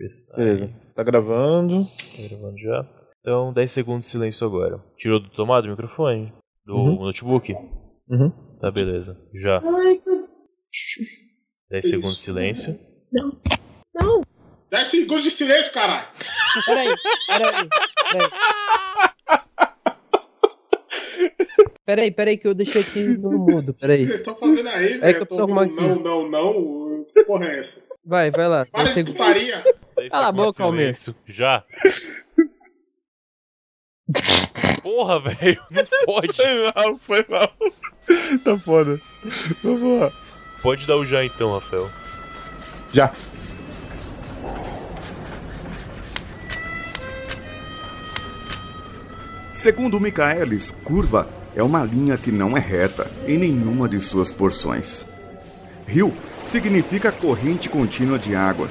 Está Beleza. aí. Tá gravando. Tá gravando já. Então, 10 segundos de silêncio agora. Tirou do tomado o microfone? Do Uhum. notebook? Uhum. Tá, beleza. Já. 10 segundos de silêncio. 10 segundos de silêncio, caralho. Peraí, peraí, peraí. Peraí, peraí, que eu deixei aqui no mudo, peraí. Vocês estão fazendo aí, É velho? que eu tô preciso arrumar aqui. Não, não, não. Que porra é essa? Vai, vai lá. Para de segundos. putaria. 10 Cala a boca, Almir. silêncio. Já. Porra, velho. Não pode. Foi mal, foi mal. tá foda. Vamos lá. Pode dar o já então, Rafael. Já. Segundo Michaelis, curva é uma linha que não é reta em nenhuma de suas porções. Rio significa corrente contínua de água.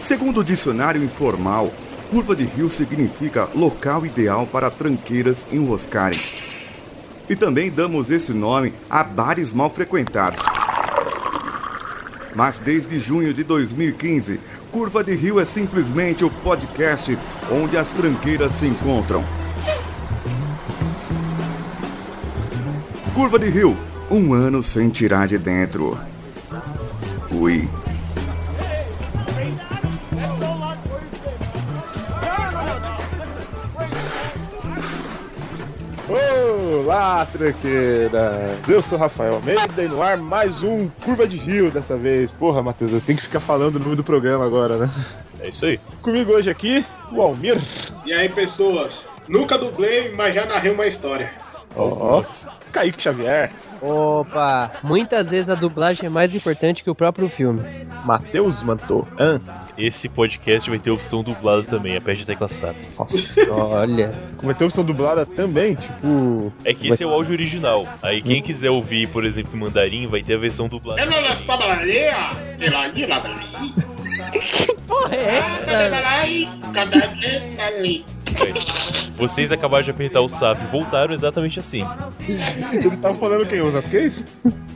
Segundo o dicionário informal, curva de rio significa local ideal para tranqueiras enroscarem. E também damos esse nome a bares mal frequentados. Mas desde junho de 2015, Curva de Rio é simplesmente o podcast onde as tranqueiras se encontram. Curva de Rio, um ano sem tirar de dentro. Ui. Olá, tranqueiras! Eu sou Rafael Almeida e no ar mais um Curva de Rio dessa vez. Porra, Matheus, eu tenho que ficar falando o nome do programa agora, né? É isso aí. Comigo hoje aqui, o Almir. E aí, pessoas? Nunca dublei, mas já narrei uma história. Nossa. Kaique Xavier. Opa, muitas vezes a dublagem é mais importante que o próprio filme. Matheus Mantou. An. Esse podcast vai ter opção dublada também. Aperte a tecla SAP. Nossa, Olha, é ter opção dublada também, tipo. É que esse é o áudio original. Aí quem quiser ouvir, por exemplo, em mandarim, vai ter a versão dublada. Ali. porra é essa? Vocês acabaram de apertar o SAP e voltaram exatamente assim. Ele tava falando quem? Os Askeis?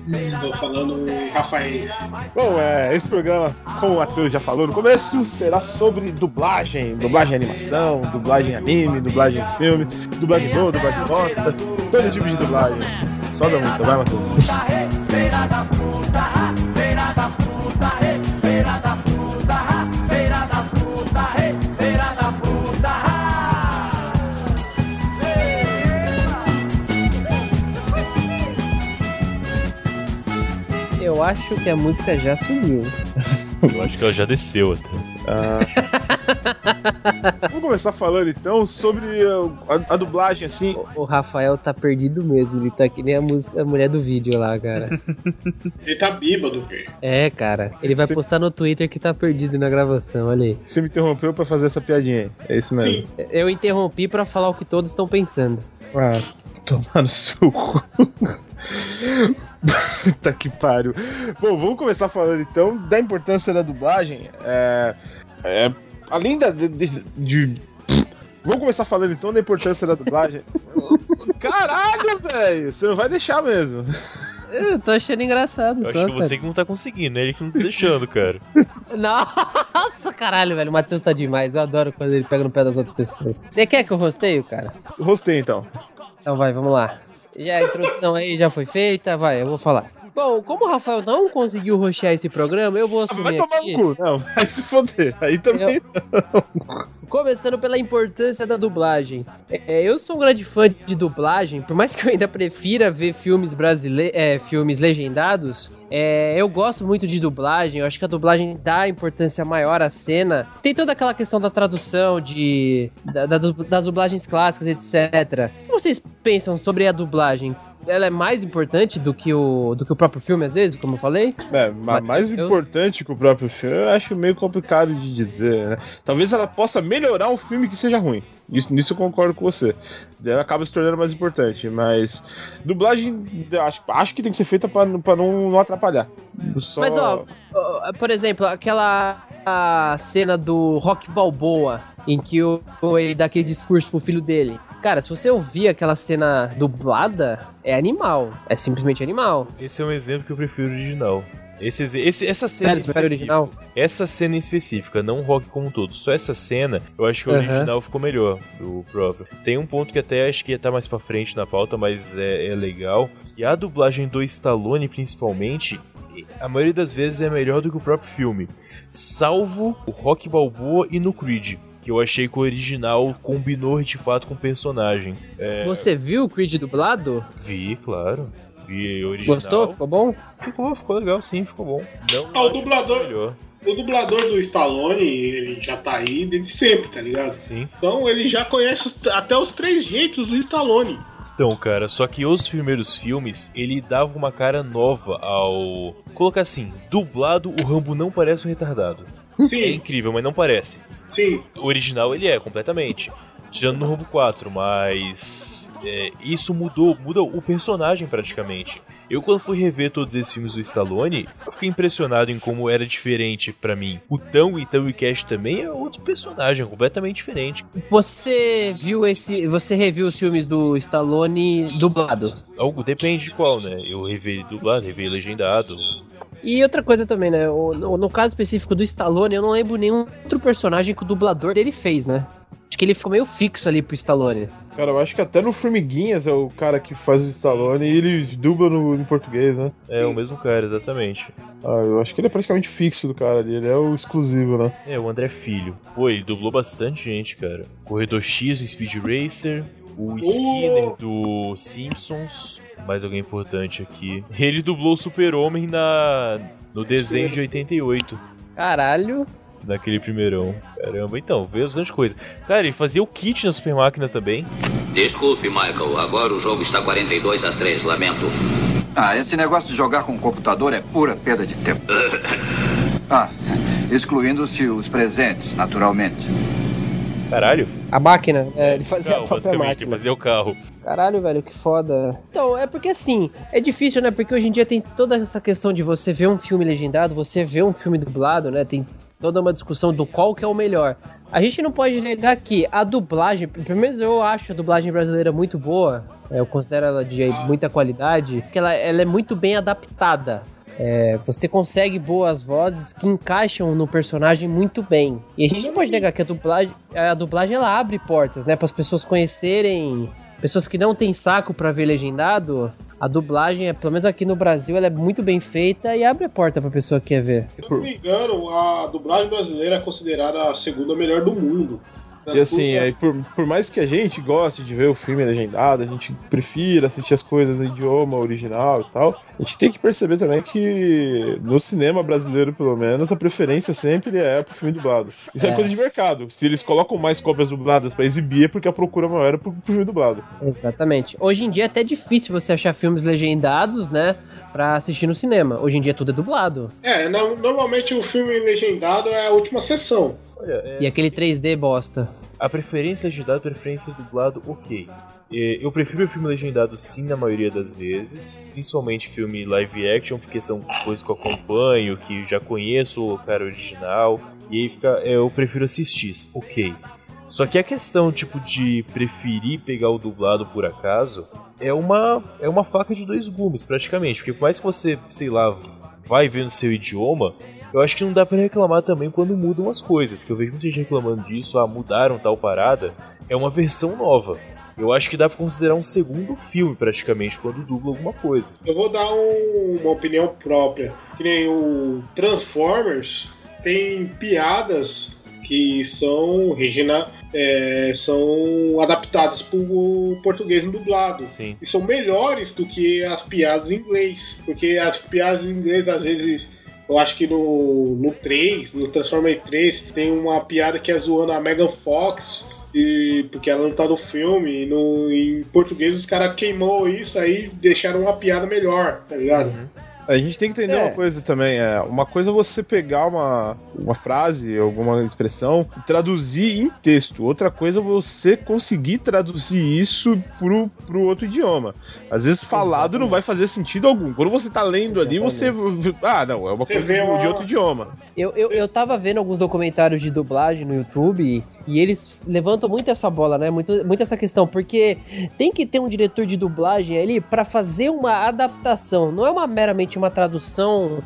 Estou falando Rafael. Bom, é, esse programa, como o Matheus já falou no começo, será sobre dublagem, dublagem animação, dublagem anime, dublagem filme, dublagem boa, dublagem bosta, todo tipo de dublagem. Só da música, vai, Matheus. Acho que a música já sumiu. Eu acho que ela já desceu até. Vamos começar falando então sobre uh, a, a dublagem, assim. O, o Rafael tá perdido mesmo, ele tá que nem a música, a mulher do vídeo lá, cara. Ele tá bêbado, velho. É, cara, ele vai Você- postar no Twitter que tá perdido na gravação, olha aí. Você me interrompeu pra fazer essa piadinha aí. É isso mesmo. Sim. Eu interrompi pra falar o que todos estão pensando. Ah, tomar no seu cu. Puta que pariu. Bom, vamos começar falando então da importância da dublagem. É, é, além da. De, de- de- Vamos começar falando então da importância da dublagem. Caralho, velho! Você não vai deixar mesmo. Eu tô achando engraçado Eu só, acho que cara. você que não tá conseguindo, né? Ele que não tá deixando, cara. Nossa, caralho, velho. O Matheus tá demais. Eu adoro quando ele pega no pé das outras pessoas. Você quer que eu rosteio, cara? Rostei então. Então vai, vamos lá. Já a introdução aí já foi feita, vai, eu vou falar. Bom, como o Rafael não conseguiu roxear esse programa, eu vou Ah, Vai assumir tomar aqui. no cu. Não, vai se foder. Aí também. Começando pela importância da dublagem. É, eu sou um grande fã de dublagem, por mais que eu ainda prefira ver filmes brasileiros, é, filmes legendados, é, eu gosto muito de dublagem. Eu acho que a dublagem dá importância maior à cena. Tem toda aquela questão da tradução, de da- da- das dublagens clássicas, etc. O que vocês pensam sobre a dublagem? Ela é mais importante do que o, do que o próprio filme, às vezes, como eu falei? É, ma- mais eu- importante que o próprio filme, eu acho meio complicado de dizer, né? Talvez ela possa melhorar um filme que seja ruim. Isso, nisso eu concordo com você. Ela acaba se tornando mais importante, mas dublagem, eu acho, acho que tem que ser feita pra, pra não, não atrapalhar. Só- Mas, ó, por exemplo, aquela a cena do Rock Balboa, em que o, ele dá aquele discurso pro filho dele. Cara, se você ouvir aquela cena dublada, é animal. É simplesmente animal. Esse é um exemplo que eu prefiro original. Esse, esse, essa cena Sério, original? essa cena em específica, não o rock como um todo, só essa cena, eu acho que o Aham. original ficou melhor do próprio. Tem um ponto que até acho que ia estar mais pra frente na pauta, mas é, é legal. E a dublagem do Stallone, principalmente, a maioria das vezes é melhor do que o próprio filme. Salvo o Rock Balboa e no Creed. Que eu achei que o original combinou de fato com o personagem. É, Você viu o Creed dublado? Vi, claro. Vi original. Gostou? Ficou bom? Ficou, ficou legal, sim, ficou bom. Não, Ah, o dublador-. O dublador do Stallone, ele já tá aí desde sempre, tá ligado? Sim. Então ele já conhece até os três jeitos do Stallone. Então, cara, só que os primeiros filmes, ele dava uma cara nova ao. Colocar assim, dublado, o Rambo não parece um retardado. É Sim, incrível, mas não parece. sim. O original ele é, completamente. Tirando no Rambo 4, mas. É, isso mudou, muda o personagem praticamente. Eu, quando fui rever todos esses filmes do Stallone, eu fiquei impressionado em como era diferente pra mim. O Tango e Tango e Cash também é outro personagem, completamente diferente. Você viu esse. Você reviu os filmes do Stallone dublado? Algo depende de qual, né? Eu revi dublado, revi legendado. E outra coisa também, né? o- no, no caso específico do Stallone, eu não lembro nenhum outro personagem que o dublador dele fez, né? Acho que ele ficou meio fixo ali pro Stallone. Cara, eu acho que até no Formiguinhas é o cara que faz o Stallone e ele dubla no, em português, né? É o mesmo cara, exatamente. Ah, eu acho que ele é praticamente fixo do cara ali, ele é o exclusivo, né? É, o André Filho. Pô, ele dublou bastante gente, cara. Corredor X do Speed Racer, o Skinner do Simpsons. Mais alguém importante aqui. Ele dublou o Super-Homem na no desenho de 88. Caralho. Naquele primeirão. Caramba, então, veio bastante coisa. Cara, ele fazia o kit na Super Máquina também. Desculpe, Michael. Agora o jogo está 42 a 3. Lamento. Ah, esse negócio de jogar com o computador é pura perda de tempo. Ah, excluindo-se os presentes, naturalmente. Caralho. A máquina, é, ele fazia Carro, a própria basicamente, ele máquina. fazia o carro. Caralho, velho, que foda. Então, é porque assim, é difícil, né? Porque hoje em dia tem toda essa questão de você ver um filme legendado, você ver um filme dublado, né? Tem toda uma discussão do qual que é o melhor. A gente não pode negar que a dublagem, pelo menos eu acho a dublagem brasileira muito boa, é, eu considero ela de muita qualidade, porque ela, ela é muito bem adaptada. É, você consegue boas vozes que encaixam no personagem muito bem. E a gente não pode negar que a dublagem, a dublagem ela abre portas, né, para as pessoas conhecerem pessoas que não têm saco pra ver legendado. A dublagem, é, pelo menos aqui no Brasil, ela é muito bem feita e abre a porta pra pessoa que quer ver. Se eu não me engano, a dublagem brasileira é considerada a segunda melhor do mundo. E assim, aí por, por mais que a gente goste de ver o filme legendado, a gente prefira assistir as coisas no idioma original e tal, a gente tem que perceber também que no cinema brasileiro, pelo menos, a preferência sempre é pro filme dublado. Isso é, É. coisa de mercado. Se eles colocam mais cópias dubladas pra exibir, é porque a procura maior é pro, pro filme dublado. Exatamente. Hoje em dia é até difícil você achar filmes legendados, né, pra assistir no cinema. Hoje em dia tudo é dublado. É, no- normalmente o filme legendado é a última sessão. Olha, é, E aquele 3D bosta. A preferência legendado, a preferência dublado, ok. É, Eu prefiro o filme legendado sim na maioria das vezes, principalmente filme live action, porque são coisas que eu acompanho, que já conheço o cara original, e aí fica, é, eu prefiro assistir, ok. Só que a questão tipo de preferir pegar o dublado por acaso é uma é uma faca de dois gumes praticamente, porque por mais que você, sei lá, vai ver no seu idioma, eu acho que não dá pra reclamar também quando mudam as coisas, que eu vejo muita gente reclamando disso, ah, mudaram tal parada, é uma versão nova. Eu acho que dá pra considerar um segundo filme praticamente quando dubla alguma coisa. Eu vou dar um- uma opinião própria. Que nem o Transformers tem piadas que são regina, é, são adaptadas para o português no dublado. Sim. E são melhores do que as piadas em inglês. Porque as piadas em inglês, às vezes, eu acho que no, no 3, no Transformers 3, tem uma piada que é zoando a Megan Fox. E, porque ela não tá no filme, e no, em português os caras queimou isso aí deixaram uma piada melhor, tá ligado? A gente tem que entender É. uma coisa também. É, uma coisa é você pegar uma, uma frase, alguma expressão, e traduzir em texto. Outra coisa é você conseguir traduzir isso pro, pro outro idioma. Às vezes falado não vai fazer sentido algum. Quando você tá lendo ali, você. Ah, não, é uma Você coisa uma- de outro idioma. Eu, eu, eu tava vendo alguns documentários de dublagem no YouTube e eles levantam muito essa bola, né? Muito, muito essa questão, porque tem que ter um diretor de dublagem ali pra fazer uma adaptação. Não é uma meramente uma tradução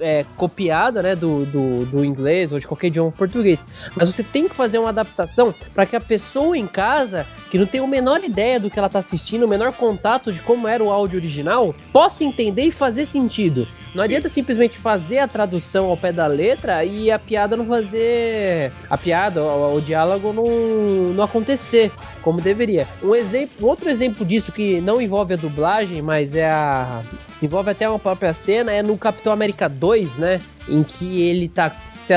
é, copiada, né, do, do, do inglês ou de qualquer idioma português. Mas você tem que fazer uma adaptação para que a pessoa em casa, que não tem a menor ideia do que ela tá assistindo, o menor contato de como era o áudio original, possa entender e fazer sentido. Não adianta simplesmente fazer a tradução ao pé da letra e a piada não fazer. A piada, o, o diálogo não, não acontecer como deveria. Um exemplo, outro exemplo disso que não envolve a dublagem, mas é a. envolve até uma própria cena, é no Capitão América 2, né? Em que ele tá se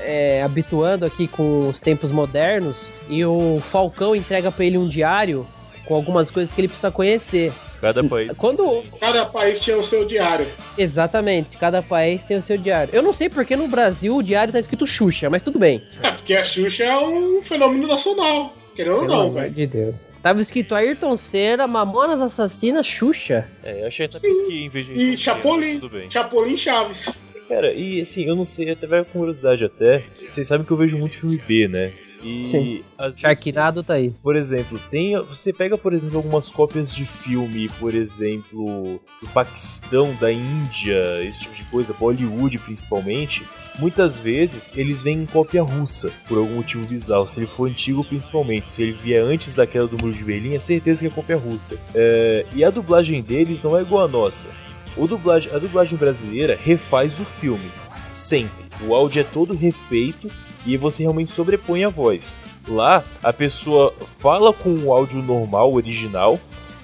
é, habituando aqui com os tempos modernos e o Falcão entrega para ele um diário com algumas coisas que ele precisa conhecer. Cada país. Quando. Cada país tinha o seu diário. Exatamente, cada país tem o seu diário. Eu não sei porque no Brasil o diário tá escrito Xuxa, mas tudo bem. É, porque a Xuxa é um fenômeno nacional. Querendo ou não, velho. de Deus. Tava escrito Ayrton Senna, Mamonas Assassinas, Xuxa. É, eu achei até que em vez de. E Chapolin. Chapolin Chaves. Cara, e assim, eu não sei, até vai com curiosidade até. Vocês sabem que eu vejo muito filme B, né? E Sim. às Sharknado vezes, tá aí. Por exemplo, tem, você pega, por exemplo, algumas cópias de filme, por exemplo, do Paquistão, da Índia, esse tipo de coisa, Bollywood principalmente. Muitas vezes eles vêm em cópia russa, por algum motivo bizarro. Se ele for antigo, principalmente. Se ele vier antes daquela do Muro de Berlim, é certeza que é cópia russa. É, e a dublagem deles não é igual a nossa. O dublagem, a dublagem brasileira refaz o filme. Sempre. O áudio é todo refeito e você realmente sobrepõe a voz. Lá, a pessoa fala com o áudio normal, original,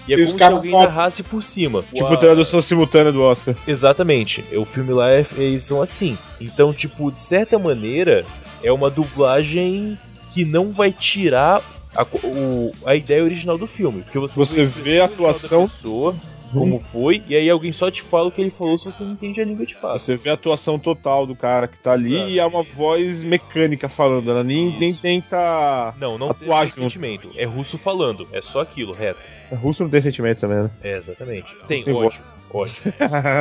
e é E como se alguém falam- narrasse por cima. Tipo Uau. tradução simultânea do Oscar. Exatamente. O filme lá é, eles são assim. Então, tipo, de certa maneira, é uma dublagem que não vai tirar a, o- a ideia original do filme. Porque você, Você vê a original da atuação- pessoa, como foi, e aí alguém só te fala o que ele falou se você não entende a língua de fato. Você vê a atuação total do cara que tá ali Exato. e é uma voz mecânica falando. Ela nem, nem tenta. Não, não tem Atuar junto. sentimento. É russo falando. É só aquilo, reto. Russo não tem sentimento também, né? É, exatamente. Tem, Tem ódio. Ódio.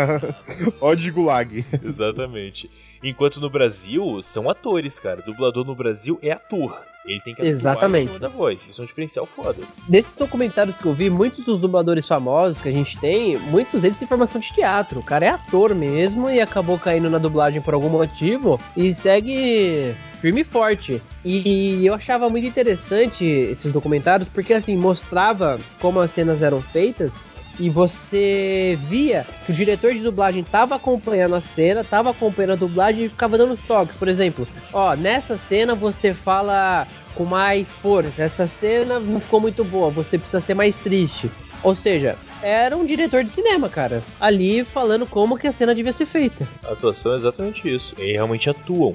Ódio de gulag. exatamente. Enquanto no Brasil, são atores, cara. Dublador no Brasil é ator. Ele tem que atuar Exatamente. em da voz. Isso é um diferencial foda. Desses documentários que eu vi, muitos dos dubladores famosos que a gente tem, muitos deles têm formação de teatro. O cara é ator mesmo e acabou caindo na dublagem por algum motivo e segue firme e forte. E eu achava muito interessante esses documentários porque assim mostrava como as cenas eram feitas e você via que o diretor de dublagem tava acompanhando a cena, tava acompanhando a dublagem e ficava dando os toques. Por exemplo, ó, nessa cena você fala com mais força, essa cena não ficou muito boa, você precisa ser mais triste. Ou seja, era um diretor de cinema, cara, ali falando como que a cena devia ser feita. A atuação é exatamente isso. Eles realmente atuam.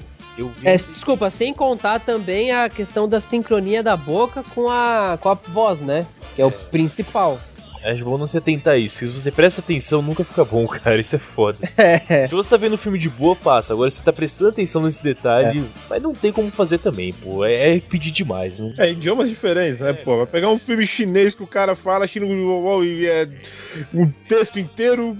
É, desculpa, sem contar também a questão da sincronia da boca com a, com a voz, né? Que é o principal. É bom não se atentar a isso. Se você presta atenção, nunca fica bom, cara. Isso é foda. É. Se você tá vendo filme de boa, passa. Agora, se você tá prestando atenção nesse detalhe, mas não tem como fazer também, pô. É, é pedir demais. Não... É, idiomas diferentes, né, pô? Vai pegar um filme chinês que o cara fala chino e é um texto inteiro,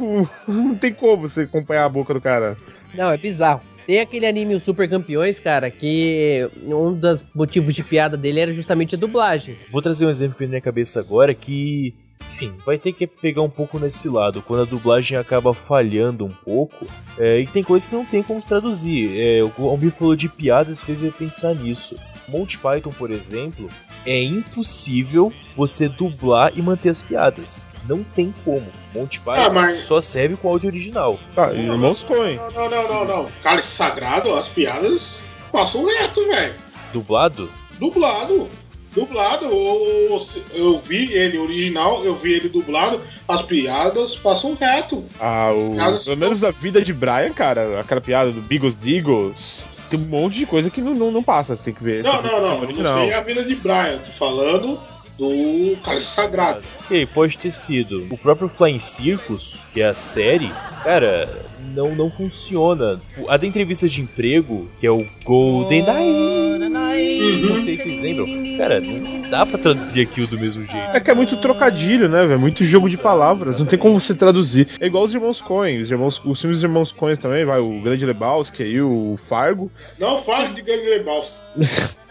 não tem como você acompanhar a boca do cara. Não, é bizarro. Tem aquele anime Os Super Campeões, cara, que um dos motivos de piada dele era justamente a dublagem. Vou trazer um exemplo que vem na minha cabeça agora que, enfim, vai ter que pegar um pouco nesse lado. Quando a dublagem acaba falhando um pouco, é, e tem coisas que não tem como se traduzir. É, o Almir falou de piadas e fez eu pensar nisso. Monty Python, por exemplo, é impossível você dublar e manter as piadas. Não tem como. Monty Python Ah, mas- só serve com áudio original. Tá, e Irmãos Coen. Não, não, não, não, não. Cálice Sagrado, as piadas passam reto, velho. Dublado? Dublado. Dublado. Eu, eu vi ele original, eu vi ele dublado. As piadas passam reto. Ah, o, Piadas- pelo menos da vida de Brian, cara, aquela piada do Bigos Digos. Tem um monte de coisa que não, não, não passa, tem que ver. Não, não, não. Não original. sei a vida de Brian. Tô falando do Cálice Sagrado. Ok, pode ter sido. O próprio Flying Circus, que é a série, cara, não, não funciona. A da entrevista de emprego, que é o Golden Eye, não sei se vocês lembram. Cara, não dá pra traduzir aquilo do mesmo jeito. É que é muito trocadilho, né, velho? Muito jogo de palavras. Não tem como você traduzir. É igual os irmãos Coen. Os, irmãos, os filmes dos irmãos Coen também, vai. O Grande Lebowski aí, o Fargo. Não fale de Grande Lebowski.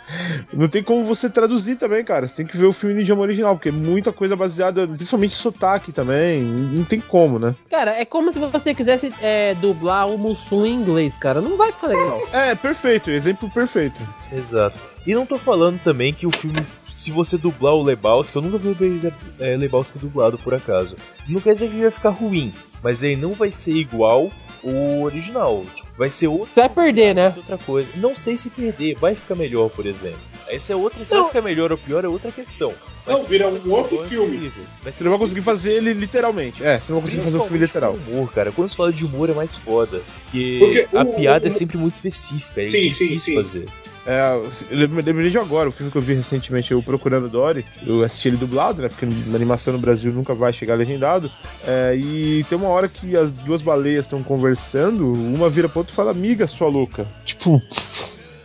não tem como você traduzir também, cara. Você tem que ver o filme no idioma original, porque é muita coisa baseada, principalmente sotaque também. Não tem como, né? Cara, é como se você quisesse é, dublar o Mussum em inglês, cara. Não vai ficar legal. É, perfeito, exemplo perfeito. Exato. E não tô falando também que o filme, se você dublar o Lebowski, eu nunca vi o é, Lebowski dublado por acaso. Não quer dizer que vai ficar ruim, mas ele não vai ser igual o original. Vai ser outro. Você vai perder, né? outra coisa. Não sei se perder, vai ficar melhor, por exemplo. Essa é outra, se Não. vai ficar melhor ou pior é outra questão. Não, vira um outro filme. Vai Você não vai conseguir fazer ele literalmente. É, você não vai conseguir fazer o filme literal. Humor, cara. Quando se fala de humor é mais foda. Porque, Porque a o- piada o- é sempre muito específica, é Sim, sim, difícil sim. fazer. É, eu lembro- lembrei de agora, o filme que eu vi recentemente, o Procurando Dory. Eu assisti ele dublado, né? Porque na animação no Brasil nunca vai chegar legendado. É, e tem uma hora que as duas baleias estão conversando, uma vira pra outra e fala, amiga, sua louca. Tipo.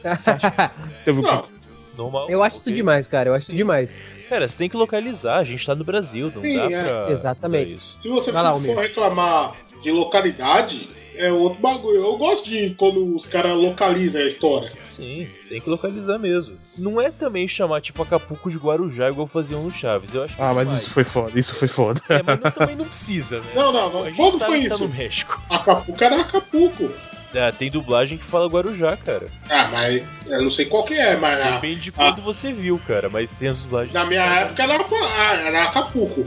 teve Normal. Eu acho isso ok? demais, cara. Eu acho isso demais. Cara, você tem que localizar, a gente tá no Brasil, não Sim, dá é. pra. Exatamente. pra isso. Se você lá, for reclamar de localidade, é outro bagulho. Eu gosto de quando os caras localizam a história. Sim, tem que localizar mesmo. Não é também chamar tipo Acapulco de Guarujá igual faziam no Chaves. Eu acho que Ah, é mas demais. isso foi foda, isso foi foda. É, mas não- também não precisa, né? Não, não, não. A gente Quando sabe foi que tá isso? no México. Acapulco era Acapulco. É, tem dublagem que fala Guarujá, cara. Ah, mas eu não sei qual que é, mas Depende de quando você viu, cara. Mas tem as dublagens. na minha época era, ah, era Acapulco.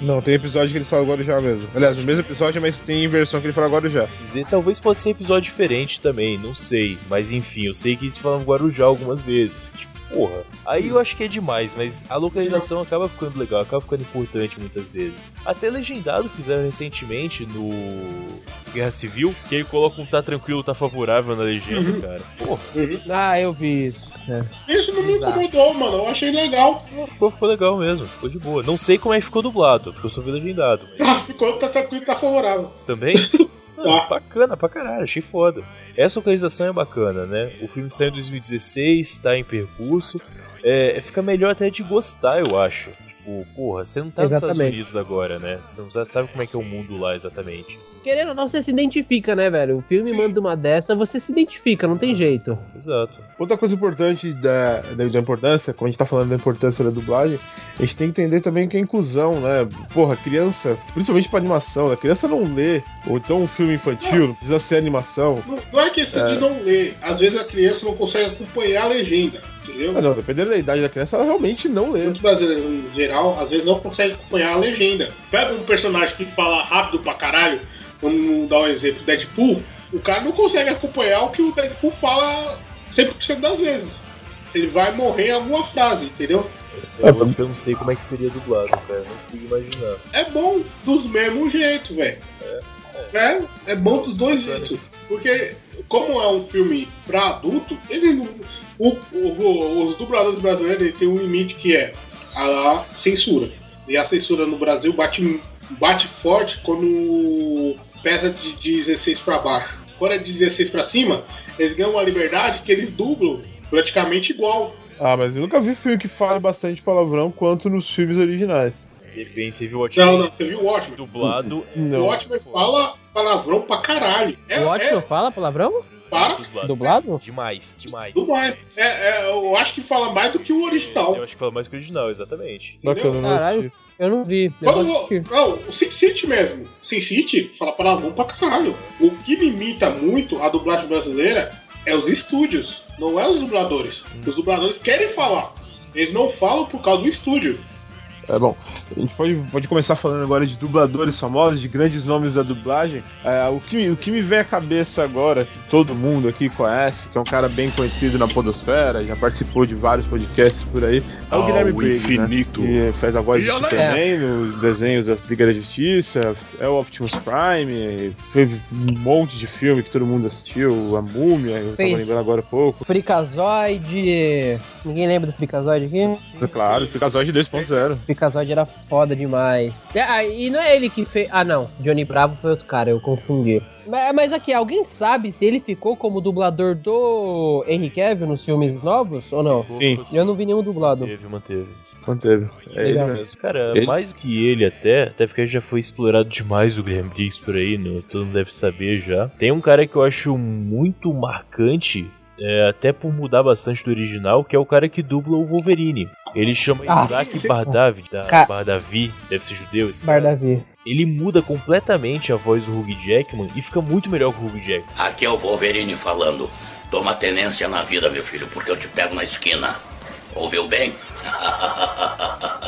Não, tem episódio que ele fala agora já mesmo. Aliás, no mesmo episódio, mas tem versão que ele fala agora já. dizer, talvez pode ser episódio diferente também, não sei. Mas enfim, eu sei que eles falam Guarujá algumas vezes. Tipo, porra. Aí eu acho que é demais, mas a localização acaba ficando legal, acaba ficando importante muitas vezes. Até legendado fizeram recentemente no Guerra Civil, que aí coloca um tá tranquilo, tá favorável na legenda, Uhum. cara. Porra, Ah, eu vi isso. Isso não me incomodou, mano. Eu achei legal. ficou, ficou legal mesmo, ficou de boa. Não sei como é que ficou dublado, porque eu vi legendado. Mas Tá, ficou, tá tranquilo, tá favorável. também. Ah, Tá. bacana pra caralho, achei foda. Essa localização é bacana, né? O filme saiu em 2016, tá em percurso. É, fica melhor até de gostar, eu acho. Tipo, porra, você não tá nos Estados Exatamente. Unidos agora, né? Você não sabe como é que é o mundo lá exatamente. Querendo ou não, você se identifica, né, velho? O filme manda uma dessa, você se identifica, não tem jeito. Exato. Outra coisa importante da, da, da importância, quando a gente tá falando da importância da dublagem, a gente tem que entender também que é inclusão, né? Porra, criança, principalmente pra animação, a criança não lê, ou então um filme infantil, não precisa ser animação. Não, não é questão de não ler. Às vezes a criança não consegue acompanhar a legenda, entendeu? Ah, não, dependendo da idade da criança, ela realmente não lê. Muitos brasileiros, em geral, às vezes não conseguem acompanhar a legenda. Pega um personagem que fala rápido pra caralho, vamos dar um exemplo, Deadpool, o cara não consegue acompanhar o que o Deadpool fala 100% das vezes. Ele vai morrer em alguma frase, entendeu? É que eu não sei como é que seria dublado, cara. Não consigo imaginar. É bom dos mesmos jeitos, velho. É, é bom dos dois jeitos. Porque, como é um filme pra adulto, ele não. o- o- os dubladores brasileiros tem um limite que é a censura. E a censura no Brasil bate, bate forte quando pesa de 16 pra baixo. Quando é de 16 pra cima, eles ganham uma liberdade que eles dublam praticamente igual. Ah, mas eu nunca vi filme que fale bastante palavrão quanto nos filmes originais. De repente você viu o Watchmen Não, não, você viu o Watchmen? dublado. Não. O Watchmen fala palavrão pra caralho. É, o ótimo é fala palavrão? para Dublado. Dublado? Demais, demais. Mais. É, é, eu acho que fala mais do que o original. Eu acho que fala mais que o original, exatamente. Bacana, não Caralho. assisti. Eu não vi. Quando, não, o Sin City mesmo. Sin City fala palavrão pra caralho. O que limita muito a dublagem brasileira é os estúdios, não é os dubladores. Os dubladores querem falar. Eles não falam por causa do estúdio. É bom, a gente pode, pode começar falando agora de dubladores famosos, de grandes nomes da dublagem. É, o, que, o que me vem à cabeça agora, que todo mundo aqui conhece, que é um cara bem conhecido na Podosfera, já participou de vários podcasts por aí, é o Ao Guilherme Briggs, infinito. né? Que faz a voz de E Superman nos desenhos da Liga da Justiça, é o Optimus Prime, teve um monte de filme que todo mundo assistiu, A Múmia, eu tava Fez. lembrando agora há pouco. Fricazoide. Ninguém lembra do Fricazoide aqui? Claro, Ficazoide 2.0. Fricazoide era foda demais. É, ah, e não é ele que fez. Ah, não. Johnny Bravo foi outro cara, eu confundi. Mas, mas aqui, alguém sabe se ele ficou como dublador do Henry Cavill nos filmes novos ou não? Sim. Eu não vi nenhum dublado. Manteve, manteve. Manteve. É ele mesmo. Cara, Ele- mais que ele até, até porque já foi explorado demais o Guilherme Briggs por aí, né? todo mundo deve saber já. Tem um cara que eu acho muito marcante é, até por mudar bastante do original, que é o cara que dubla o Wolverine. Ele chama Nossa. Isaac Bardavi, da Ca- Bardavi, deve ser judeu esse cara. Bardavi. Ele muda completamente a voz do Hugh Jackman e fica muito melhor que o Hugh Jackman. Aqui é o Wolverine falando. Toma tenência na vida, meu filho, porque eu te pego na esquina. Ouviu bem?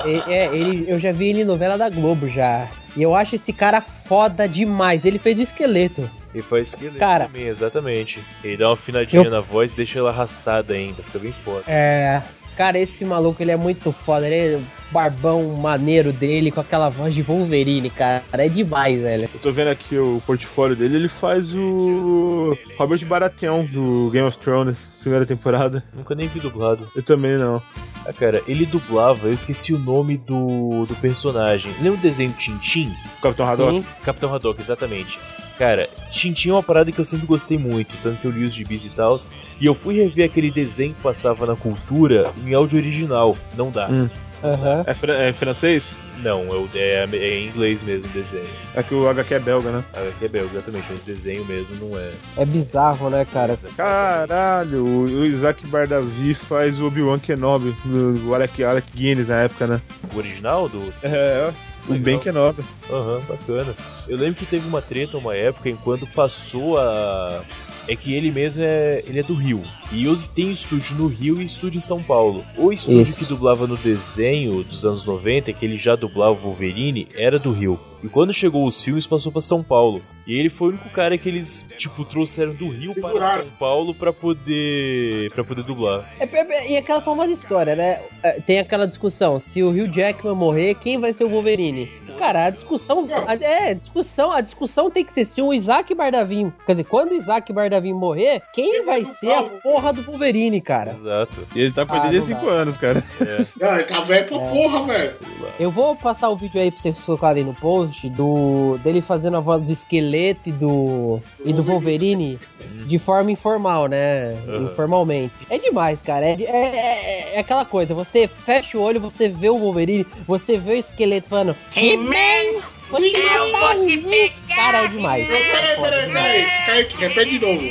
É, é, ele, eu já vi ele em novela da Globo já. E eu acho esse cara foda demais. Ele fez o esqueleto. Ele faz esqueleto Cara. também, exatamente. Ele dá uma afinadinha Eu- na voz e deixa ela arrastada ainda, fica bem foda. É. Cara, esse maluco ele é muito foda. Ele é o barbão maneiro dele com aquela voz de Wolverine, cara. É demais, velho. Eu tô vendo aqui o portfólio dele, ele faz o Robert Baratheon do Game of Thrones, primeira temporada. Nunca nem vi dublado. Eu também não. Ah, cara, ele dublava, eu esqueci o nome do, do personagem. Lembra o desenho Tintin? Capitão Haddock. Sim. Capitão Haddock, exatamente. Cara, Tintin é uma parada que eu sempre gostei muito, tanto que eu li os gibis e tal. E eu fui rever aquele desenho que passava na cultura em áudio original. Não dá. Hum. Aham. É, fran- é francês? Não, é, o- é, é em inglês mesmo o desenho. É que o HQ é belga, né? Ah, aqui é belga, exatamente, mas desenho mesmo não é. É bizarro, né, cara? Caralho, o o Isaac Bardavi faz o Obi-Wan Kenobi, do Alec, Alec Guinness na época, né? O original do. É, o Legal. Ben Kenobi. Aham, bacana. Eu lembro que teve uma treta uma época em quando passou a. É que ele mesmo é. Ele é do Rio. E os tem estúdio no Rio e estúdio em São Paulo. O estúdio Isso. que dublava no desenho dos anos 90, que ele já dublava o Wolverine, era do Rio. E quando chegou os filmes, passou pra São Paulo. E ele foi o único cara que eles, tipo, trouxeram do Rio para. São Paulo pra poder. para poder dublar. É, é, é- e aquela famosa história, né? É, Tem aquela discussão: se o Hugh Jackman morrer, quem vai ser o Wolverine? Cara, a discussão. a- é, discussão, a discussão tem que ser se o Isaac Bardavim. Quer dizer, quando o Isaac Bardavim morrer, quem Quem vai ser a porra do Wolverine, cara? Exato. E ele tá com Ah, 85 não anos, cara. É. Não, ele tá velho pra porra, velho. Eu vou passar o vídeo aí pra vocês colocarem no post do dele fazendo a voz do esqueleto e do e do Wolverine de forma informal, né? Uhum. Informalmente. É demais, cara. É, é, é- é aquela coisa. Você fecha o olho, você vê o Wolverine, você vê o esqueleto falando He-Man! Vou te matar, He-Man!" Cara, é demais. Peraí, peraí, peraí. Repete de novo.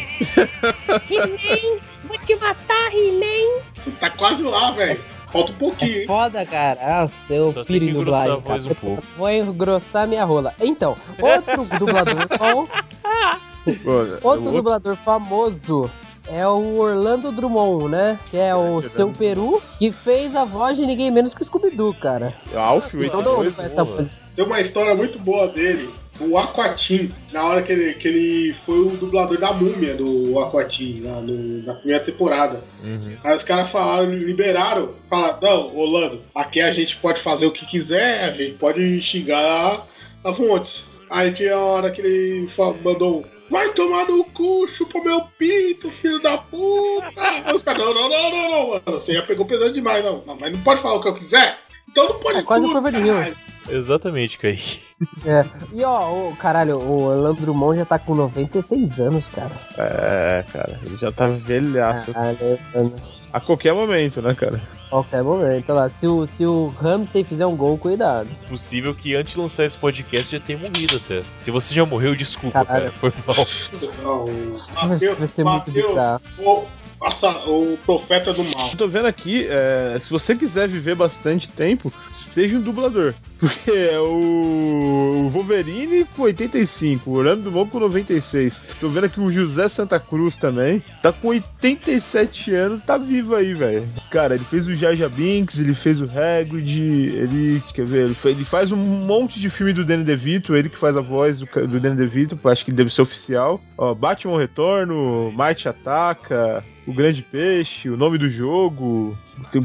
He-Man! Vou te matar, He-Man! Tá quase lá, velho. Falta um pouquinho, É hein? foda, cara. Nossa, eu Só engrossar dublagem. a voz cara. um pouco. Vou engrossar minha rola. Então, outro dublador bom Pô, Outro dublador famoso é o Orlando Drummond, né? Que é o seu Peru, que fez a voz de ninguém menos que o Scooby-Doo, cara. Alf, E todo mundo 82. conhece essa voz. Tem uma história muito boa dele. O Aquatim, na hora que ele, que ele foi o dublador da múmia do Aquatim, na, no- na primeira temporada. Uhum. Aí os caras falaram, liberaram, falaram, não, Orlando, aqui a gente pode fazer o que quiser, a gente pode xingar a fontes. Aí tinha a hora que ele mandou, vai tomar no cu, chupa meu pinto, filho da puta. Aí os caras, não, não, não, não, não, mano, você já pegou pesado demais, não. Não, mas não pode falar o que eu quiser? Então não pode É quase o Curva de Rio. Exatamente, Kaique. É. E ó, o, caralho, o Orlando Drummond já tá com 96 anos, cara. É, cara, ele já tá velhaço. Caralho, mano. A qualquer momento, né, cara? Qualquer momento. Olha lá, se o, se o Ramsey fizer um gol, cuidado. Possível que antes de lançar esse podcast já tenha morrido até. Se você já morreu, desculpa, Caralho. cara. Foi mal. Mateus- vai ser muito Mateus, bizarro. O, passa- o profeta do mal. Eu tô vendo aqui, é, se você quiser viver bastante tempo, seja um dublador. Porque é o, o Wolverine com 85, o Orlando Drummond com 96. Tô vendo aqui o José Santa Cruz também. Tá com 87 anos, tá vivo aí, velho. Cara, ele fez o Jaja Binks, ele fez o Hagrid, ele, quer ver, ele, faz um monte de filme do Danny DeVito, ele que faz a voz do, do Danny DeVito, acho que deve ser oficial. Ó, Batman Retorno, Marte Ataca, O Grande Peixe, O Nome do Jogo. Tem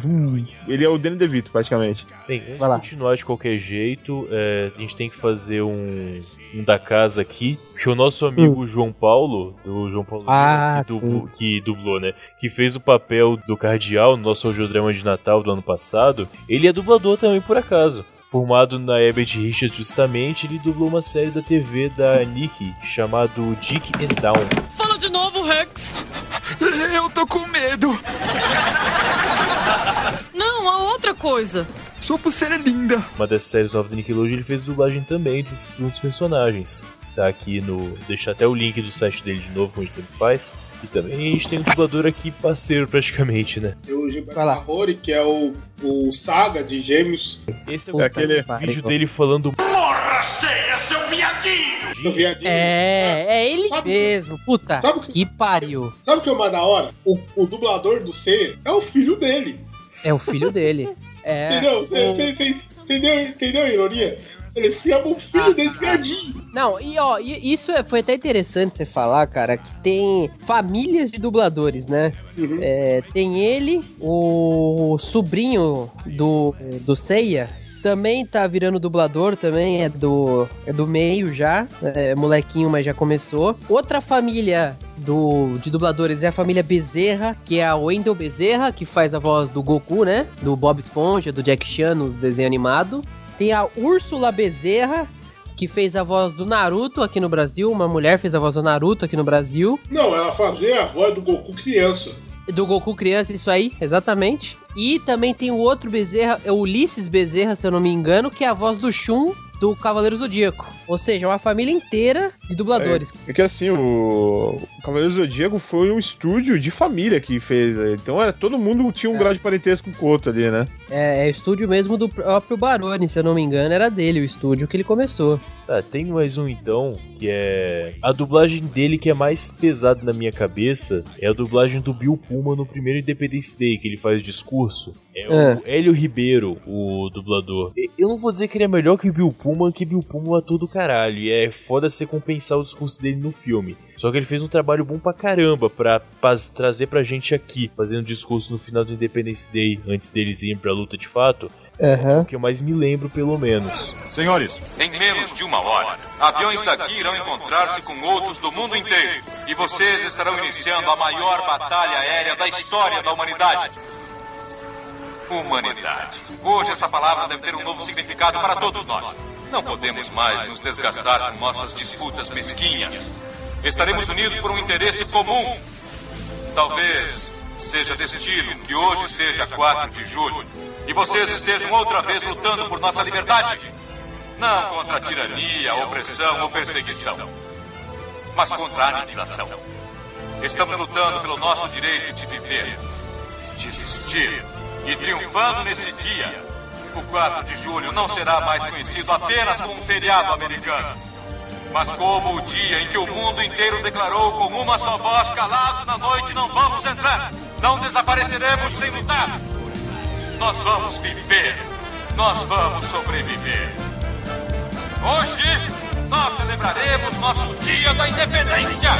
Ele é o Danny DeVito, praticamente. Bem, antes de continuar de qualquer jeito, é, a gente tem que fazer um, um da casa aqui. Que o nosso amigo João Paulo, do João Paulo Hum. Ah, que, dublou, que dublou, né? Que fez o papel do Cardeal no nosso audiodrama de Natal do ano passado. Ele é dublador também, por acaso. Formado na Herbert Richards justamente, ele dublou uma série da TV da Nick chamado Dick and Down. Fala de novo, Rex. Eu tô com medo. Não, a outra coisa. Sua pulseira é linda. Uma dessas séries novas da Nickelodeon, ele fez dublagem também de um dos personagens. Tá aqui no. Deixa até o link do site dele de novo, como a gente sempre faz. E também a gente tem um dublador aqui parceiro praticamente, né? Tem o Gilberto Vai lá. Marrone, que é o, o Saga de Gêmeos. Esse é Puta aquele que pariu. vídeo dele falando do viadinho. É, é ele Sabe- mesmo. Puta, sabe que- que pariu. Sabe o que é o mais da hora? O, o dublador do C é o filho dele. É o filho dele. É. entendeu? Você o- entendeu, entendeu a ironia? Ele chama o filho Ah, dele ah. de viadinho. Não, e ó, isso é- foi até interessante você falar, cara, que tem famílias de dubladores, né? Uhum. É, tem ele, o sobrinho do, do Seiya, também tá virando dublador, também é do, é do meio já, é molequinho, mas já começou. Outra família do, de dubladores é a família Bezerra, que é a Wendell Bezerra, que faz a voz do Goku, né? Do Bob Esponja, do Jack Chan no desenho animado. Tem a Úrsula Bezerra, que fez a voz do Naruto aqui no Brasil. Uma mulher fez a voz do Naruto aqui no Brasil. Não, ela fazia a voz do Goku criança. Do Goku criança, isso aí, exatamente. E também tem o outro Bezerra, é o Ulisses Bezerra, se eu não me engano, que é a voz do Shun do Cavaleiro Zodíaco. Ou seja, uma família inteira de dubladores. É que assim, o, o Cavaleiro Zodíaco foi um estúdio de família que fez. né? Então era, todo mundo tinha um É. grau de parentesco com o outro ali, né? É, é estúdio mesmo do próprio Barone, se eu não me engano, era dele o estúdio que ele começou. Tá, tem mais um então, que é. A dublagem dele que é mais pesada na minha cabeça é a dublagem do Bill Puma no primeiro Independence Day, que ele faz discurso. É É. o Hélio Ribeiro, o dublador. Eu não vou dizer que ele é melhor que o Bill Puma, que Bill Puma é um ator do caralho. E é foda você compensar o discurso dele no filme. Só que ele fez um trabalho bom pra caramba pra paz- trazer pra gente aqui, fazendo discurso no final do Independence Day, antes deles irem pra luta de fato. O que eu mais me lembro, pelo menos. Senhores, em menos de uma hora, aviões daqui irão encontrar-se com outros do mundo inteiro. E vocês estarão iniciando a maior batalha aérea da história da humanidade. Humanidade. Hoje essa palavra deve ter um novo significado para todos nós. Não podemos mais nos desgastar com nossas disputas mesquinhas. Estaremos unidos por um interesse comum. Talvez seja destino que hoje seja 4 de julho e vocês estejam outra vez lutando por nossa liberdade. Não contra a tirania, opressão ou perseguição, mas contra a aniquilação. Estamos lutando pelo nosso direito de viver, de existir e triunfando nesse dia. O 4 de julho não será mais conhecido apenas como feriado americano, mas como o dia em que o mundo inteiro declarou com uma só voz: calados na noite, não vamos entrar, não desapareceremos sem lutar. Nós vamos viver, nós vamos sobreviver. Hoje nós celebraremos nosso Dia da Independência.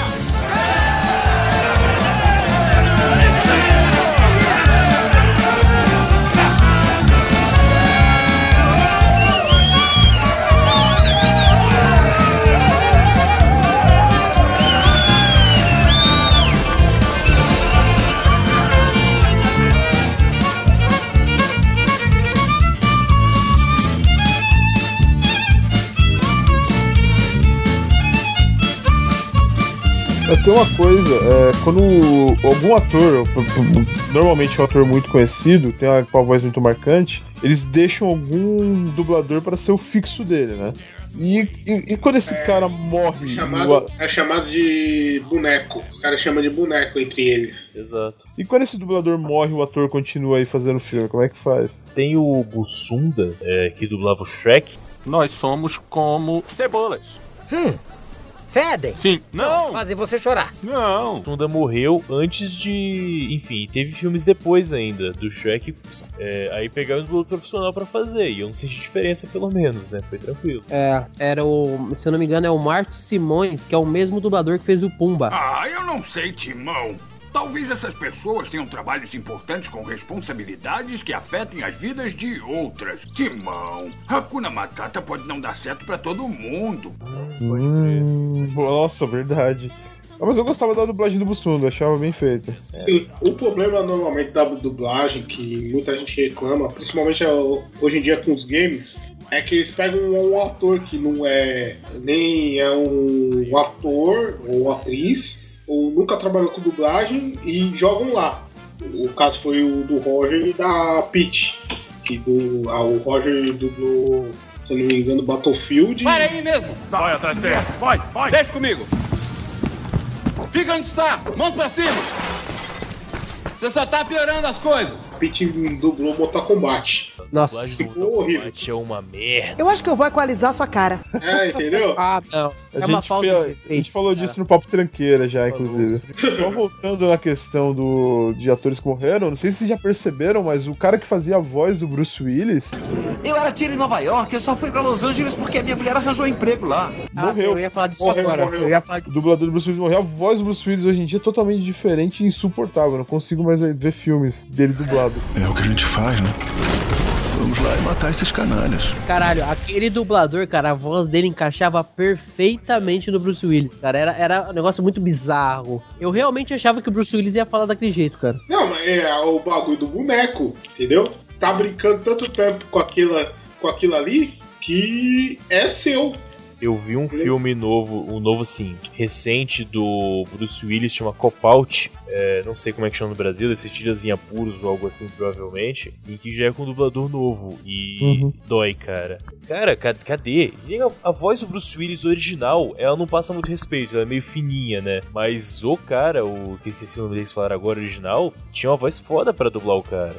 Mas tem uma coisa, é, quando algum ator, normalmente um ator muito conhecido, tem uma, com a voz muito marcante, eles deixam algum dublador para ser o fixo dele, né? E, e, e quando esse cara morre, Chamado, o a- é chamado de boneco. Os caras chamam de boneco entre eles. Exato. e quando esse dublador morre, o ator continua aí fazendo filme, como é que faz? Tem o Bussunda, é, que dublava o Shrek. Nós somos como cebolas. Fedem. Sim. Não. Fazem você chorar. Não. Bussunda morreu antes de. Enfim, teve filmes depois ainda do Shrek. É, aí pegaram um dublador profissional pra fazer. E eu não senti diferença, pelo menos, né? Foi tranquilo. É, era o, se eu não me engano, é o Márcio Simões, que é o mesmo dublador que fez o Pumba. Ah, eu não sei, Timão. Talvez essas pessoas tenham trabalhos importantes com responsabilidades que afetem as vidas de outras. Timão, Hakuna Matata pode não dar certo pra todo mundo. Hum, nossa, verdade. Ah, mas eu gostava da dublagem do Bussunda, achava bem feita. Sim, o problema normalmente da dublagem, que muita gente reclama, principalmente é hoje em dia com os games, é que eles pegam um, ator que não é nem é um ator ou atriz, ou nunca trabalhou com dublagem e jogam lá. O caso foi o do Roger e da Peach, que do, ah, o Roger dublou, se eu não me engano, Battlefield. Para aí mesmo. Vai atrás dele. Vai, vai. Deixa comigo. Fica onde está! Mãos pra cima! Você só tá piorando as coisas! Pete dublou Mortal Kombat. Nossa. Ficou horrível. É uma merda. Eu acho que eu vou equalizar sua cara. É, entendeu? Ah, não. A, É uma gente, falta fe- de a gente falou disso no Papo Tranqueira já, inclusive. Só voltando na questão do, de atores que morreram, não sei se vocês já perceberam, mas o cara que fazia a voz do Bruce Willis Eu era tiro em Nova York, eu só fui pra Los Angeles porque a minha mulher arranjou emprego lá. Ah, morreu. Eu ia falar disso Morreu, agora. morreu. Eu ia falar O dublador do Bruce Willis morreu. A voz do Bruce Willis hoje em dia é totalmente diferente e insuportável. Eu não consigo mais ver filmes dele dublado. É o que a gente faz, né? Vamos lá e matar esses canalhas. Caralho, aquele dublador, cara, a voz dele encaixava perfeitamente no Bruce Willis, cara. Era, era um negócio muito bizarro. Eu realmente achava que o Bruce Willis ia falar daquele jeito, cara. Não, mas é o bagulho do boneco, entendeu? Tá brincando tanto tempo com aquilo, com aquilo ali que é seu. Eu vi um filme novo, um novo assim, recente do Bruce Willis, chama Cop Out. É, não sei como é que chama no Brasil, desse tiras em apuros ou algo assim, provavelmente. Em que já é com um dublador novo. E Uhum. dói, cara. Cara, ca- cadê? A, a voz do Bruce Willis original, ela não passa muito respeito, ela é meio fininha, né? Mas o cara, o que esqueci o nome deles falaram agora, original, tinha uma voz foda pra dublar o cara.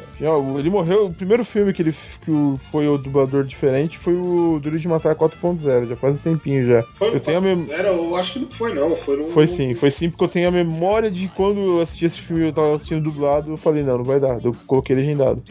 Ele morreu. O primeiro filme que ele que foi o dublador diferente foi o Duro de Matar 4.0. Já faz um tempinho já. Foi eu tenho a mem... Era, eu acho que não foi, não. Foi no. Foi sim, foi sim, porque eu tenho a memória de quando eu assisti esse filme eu tava assistindo dublado, eu falei, não, não vai dar. Eu coloquei legendado.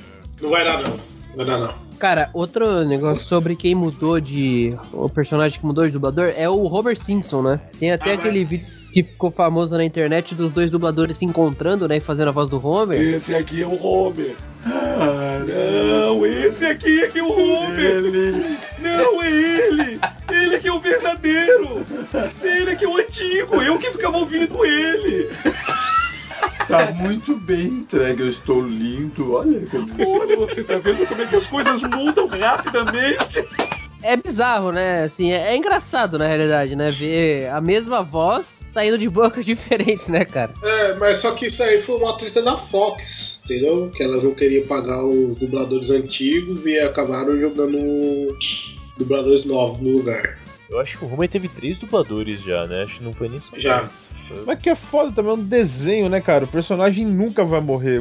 Não vai dar, não. Não vai dar, não. Cara, outro negócio sobre quem mudou de. O personagem que mudou de dublador é o Robert Simpson, né? Tem até Ah, aquele vídeo que ficou famoso na internet dos dois dubladores se encontrando, né? E fazendo a voz do Homer. Esse aqui é o Homer. Ah, não, esse aqui é que é o Homer. Não, é ele. Ele é que é o verdadeiro. Ele é que é o antigo. Eu que ficava ouvindo ele. Tá muito bem entregue, eu estou lindo. Olha, Olha, você tá vendo como é que as coisas mudam rapidamente? É bizarro, né? Assim, é, é engraçado na realidade, né? Ver a mesma voz saindo de bocas diferentes, né, cara? É, mas só que isso aí foi uma treta da Fox, entendeu? Que elas não queriam pagar os dubladores antigos e acabaram jogando dubladores novos no lugar. Eu acho que o Homer teve três dubladores já, né? Acho que não foi nem só Já. Mas que é foda também, é um desenho, né, cara? O personagem nunca vai morrer.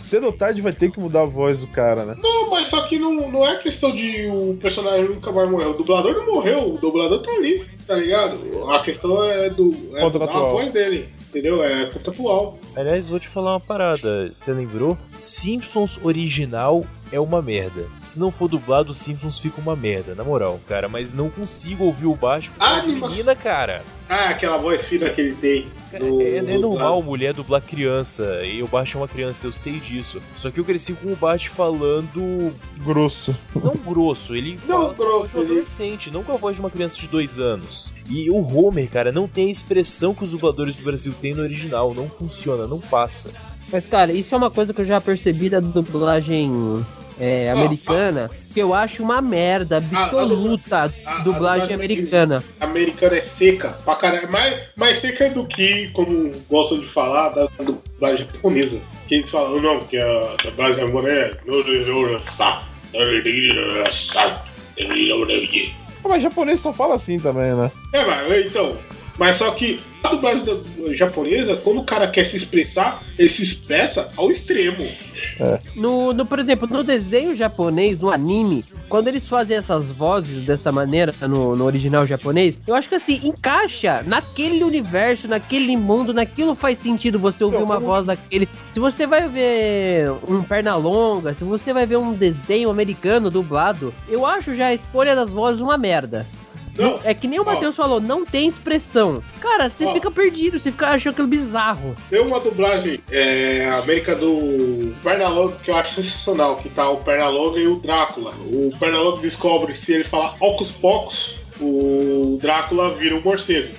Cedo ou tarde vai ter que mudar a voz do cara, né? Não, mas só que não, não é questão de o personagem nunca vai morrer. O dublador não morreu, o dublador tá ali, tá ligado? A questão é do. É da voz dele, entendeu? É contratual. Aliás, vou te falar uma parada. Você lembrou? Simpsons original é uma merda. Se não for dublado, Simpsons fica uma merda, na moral, cara. Mas não consigo ouvir o baixo com Ah, a menina, cara. Ah, aquela voz fina que ele tem. no- É, é no normal mulher dublar criança. E o Bart é uma criança, eu sei disso. Só que eu cresci com o Bart falando. Grosso. Não grosso, ele Não, fala com a voz de um grosso, ele- adolescente, não com a voz de uma criança de dois anos. E o Homer, cara, não tem a expressão que os dubladores do Brasil têm no original. Não funciona, não passa. Mas, cara, isso é uma coisa que eu já percebi da dublagem é, americana, que eu acho uma merda absoluta a dublagem americana. americana é seca pra caralho. Mais, mais seca do que, como gostam de falar, da dublagem japonesa. Que eles falam, não, que a dublagem japonesa é. Ah, mas japonês só fala assim também, né? É, mas então. Mas só que a dublagem da- japonesa, quando o cara quer se expressar, ele se expressa ao extremo. No, no, por exemplo, no desenho japonês, no anime, quando eles fazem essas vozes dessa maneira no, no original japonês, eu acho que assim, encaixa naquele universo, naquele mundo, naquilo faz sentido você ouvir uma voz daquele. Se você vai ver um perna longa, se você vai ver um desenho americano dublado, eu acho já a escolha das vozes uma merda. Não, é que nem o Matheus falou, não tem expressão. Cara, você Ó. fica perdido, você fica achando aquilo bizarro. Tem uma dublagem é, América do Pernalonga que eu acho sensacional, que tá o Pernalonga e o Drácula. O Pernalonga descobre se ele falar Ocus Pocus, o Drácula vira um morcego.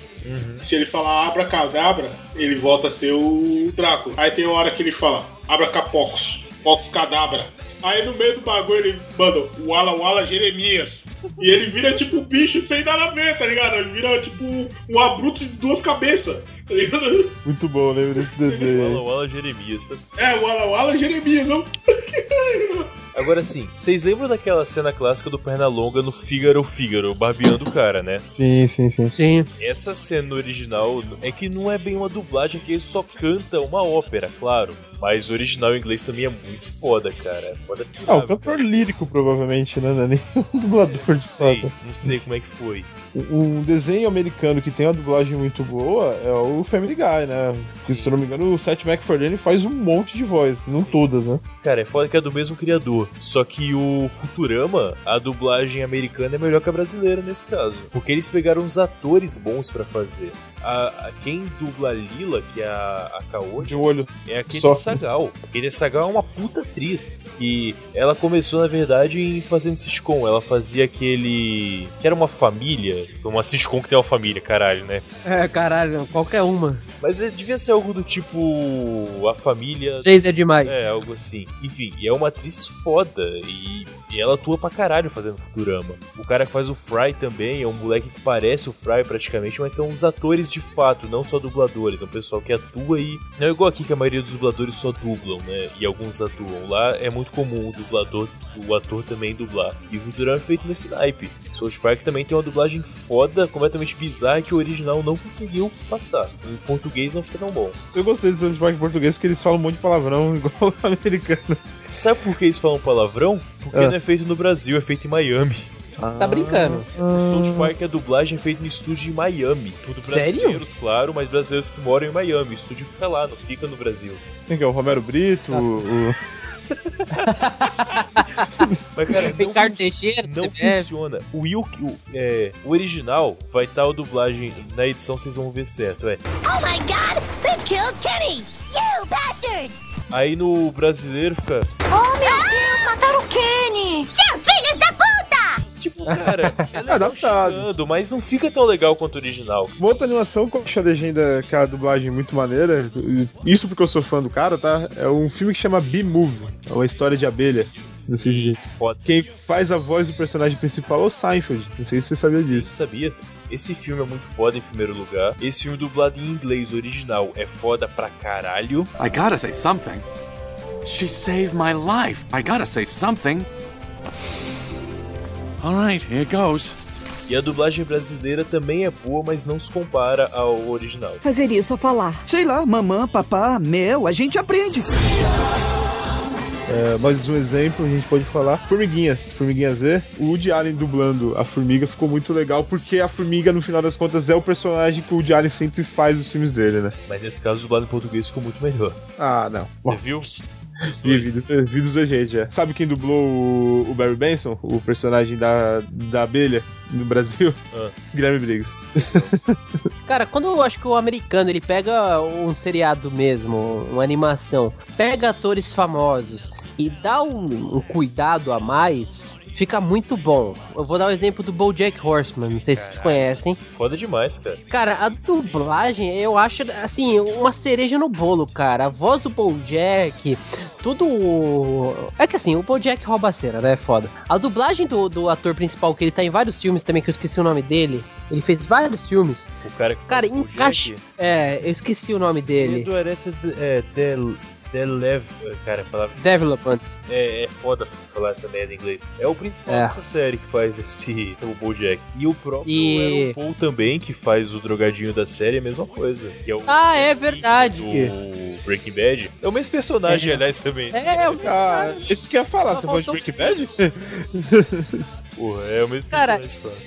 Se ele falar Abracadabra, ele volta a ser o Drácula. Aí tem uma hora que ele fala Abracapocos, Pocos Cadabra. Aí no meio do bagulho ele manda Wala Wala Jeremias. E ele vira tipo um bicho sem nada a ver, tá ligado? Ele vira tipo um abruto de duas cabeças, tá ligado? Muito bom, lembro desse desenho. Wala. Wala Jeremias. tá- É, Wala Wala Jeremias. ó. Agora sim, vocês lembram daquela cena clássica do Pernalonga no Fígaro Fígaro, barbeando o cara, né? Sim, sim, sim. Sim. Essa cena original é que não é bem uma dublagem, que ele só canta uma ópera, claro. Mas o original em inglês também é muito foda, cara. É foda Ah, o cantor lírico, provavelmente, né? Não é nem um dublador de sei, não sei como é que foi. Um desenho americano que tem uma dublagem muito boa é o Family Guy, né? Se, se eu não me engano, o Seth MacFarlane faz um monte de voz, não todas, né? Cara, é foda que é do mesmo criador. Só que o Futurama, a dublagem americana é melhor que a brasileira nesse caso. Porque eles pegaram uns atores bons pra fazer. A, a- quem dubla a Lila, que é a, a Kaori, De olho. é a. Sagal. Kenny Sagal é uma puta atriz. Que ela começou, na verdade, em fazendo sitcom. Ela fazia aquele. que era uma família. Uma sitcom que tem uma família, caralho, né? É, caralho, qualquer uma. Mas é, devia ser algo do tipo. A família. Três é demais. É, algo assim. Enfim, e é uma atriz foda. E, e ela atua pra caralho fazendo Futurama. O cara que faz o Fry também é um moleque que parece o Fry praticamente, mas são os atores de fato, não só dubladores. É um pessoal que atua e. Não é igual aqui que a maioria dos dubladores só dublam, né? E alguns atuam. Lá é muito comum o dublador, o ator também dublar. E o Futurama é feito nesse naipe. South Park também tem uma dublagem foda, completamente bizarra, que o original não conseguiu passar. Em português não fica tão bom. Eu gostei do South Park em português porque eles falam um monte de palavrão igual o americano. Sabe por que eles falam palavrão? Porque Ah. não é feito no Brasil, é feito em Miami. Você tá brincando. O South Park, a dublagem é feita no estúdio em Miami. Tudo Sério? brasileiros, claro, mas brasileiros que moram em Miami. O estúdio fica lá, não fica no Brasil. Quem que é? O Romero Brito? Nossa. O, Mas, cara, não, Ricardo Teixeira, não funciona. O, Will, o, é, o original vai estar a dublagem. Na edição vocês vão ver certo, é. Oh my god! They killed Kenny! You bastard! Aí no brasileiro fica. Oh meu Deus, mataram o Kenny! Seus filhos da puta! Tipo, cara, é legal adaptado. xingando, mas não fica tão legal quanto o original. Uma outra animação que eu acho a legenda, que é a dublagem muito maneira, isso porque eu sou fã do cara, tá? É um filme que chama B-Movie, é uma história de abelha. Se Foda. Quem faz a voz do personagem principal é o Seinfeld. Não sei se você sabia disso. Sabia? Esse filme é muito foda em primeiro lugar. Esse filme dublado em inglês original é foda pra caralho. I gotta say something. She saved my life. I gotta say something. Alright, here goes. E a dublagem brasileira também é boa, mas não se compara ao original. Fazer isso ou falar? Sei lá, mamã, papá, meu, a gente aprende. É, mais um exemplo, a gente pode falar. Formiguinhas, Formiguinha Z. O Woody Allen dublando a formiga ficou muito legal, porque a formiga, no final das contas, é o personagem que o Woody Allen sempre faz nos filmes dele, né? Mas nesse caso, dublado em português ficou muito melhor. Ah, não. Você viu? Vi, vi, dos- vi dos dois jeitos, já. Sabe quem dublou o, o Barry Benson, o personagem da, da abelha no Brasil? Ah. Guilherme Briggs. Cara, quando eu acho que o americano ele pega um seriado mesmo, uma animação, pega atores famosos e dá um, um cuidado a mais, fica muito bom. Eu vou dar o exemplo do BoJack Horseman, não sei se vocês conhecem. Foda demais, cara. Cara, a dublagem eu acho, assim, uma cereja no bolo, cara. A voz do BoJack, tudo... É que assim, o BoJack rouba a cena, né? É foda. A dublagem do, do ator principal, que ele tá em vários filmes também, que eu esqueci o nome dele, ele fez vários filmes. O cara que Cara, encaixa... É, eu esqueci o nome dele. Aressa é, Del, Delev, cara, a palavra Development. é, é foda falar essa merda em inglês. É o principal É. dessa série que faz esse o BoJack. E o próprio E- Aaron Paul também, que faz o drogadinho da série, é a mesma coisa. Que é o Ah, é verdade. do Breaking Bad. É o mesmo personagem, É. aliás, também. É, eu... Ah, isso que eu ia falar, Só você falou de Breaking Bad? Porra, é o mesmo Cara.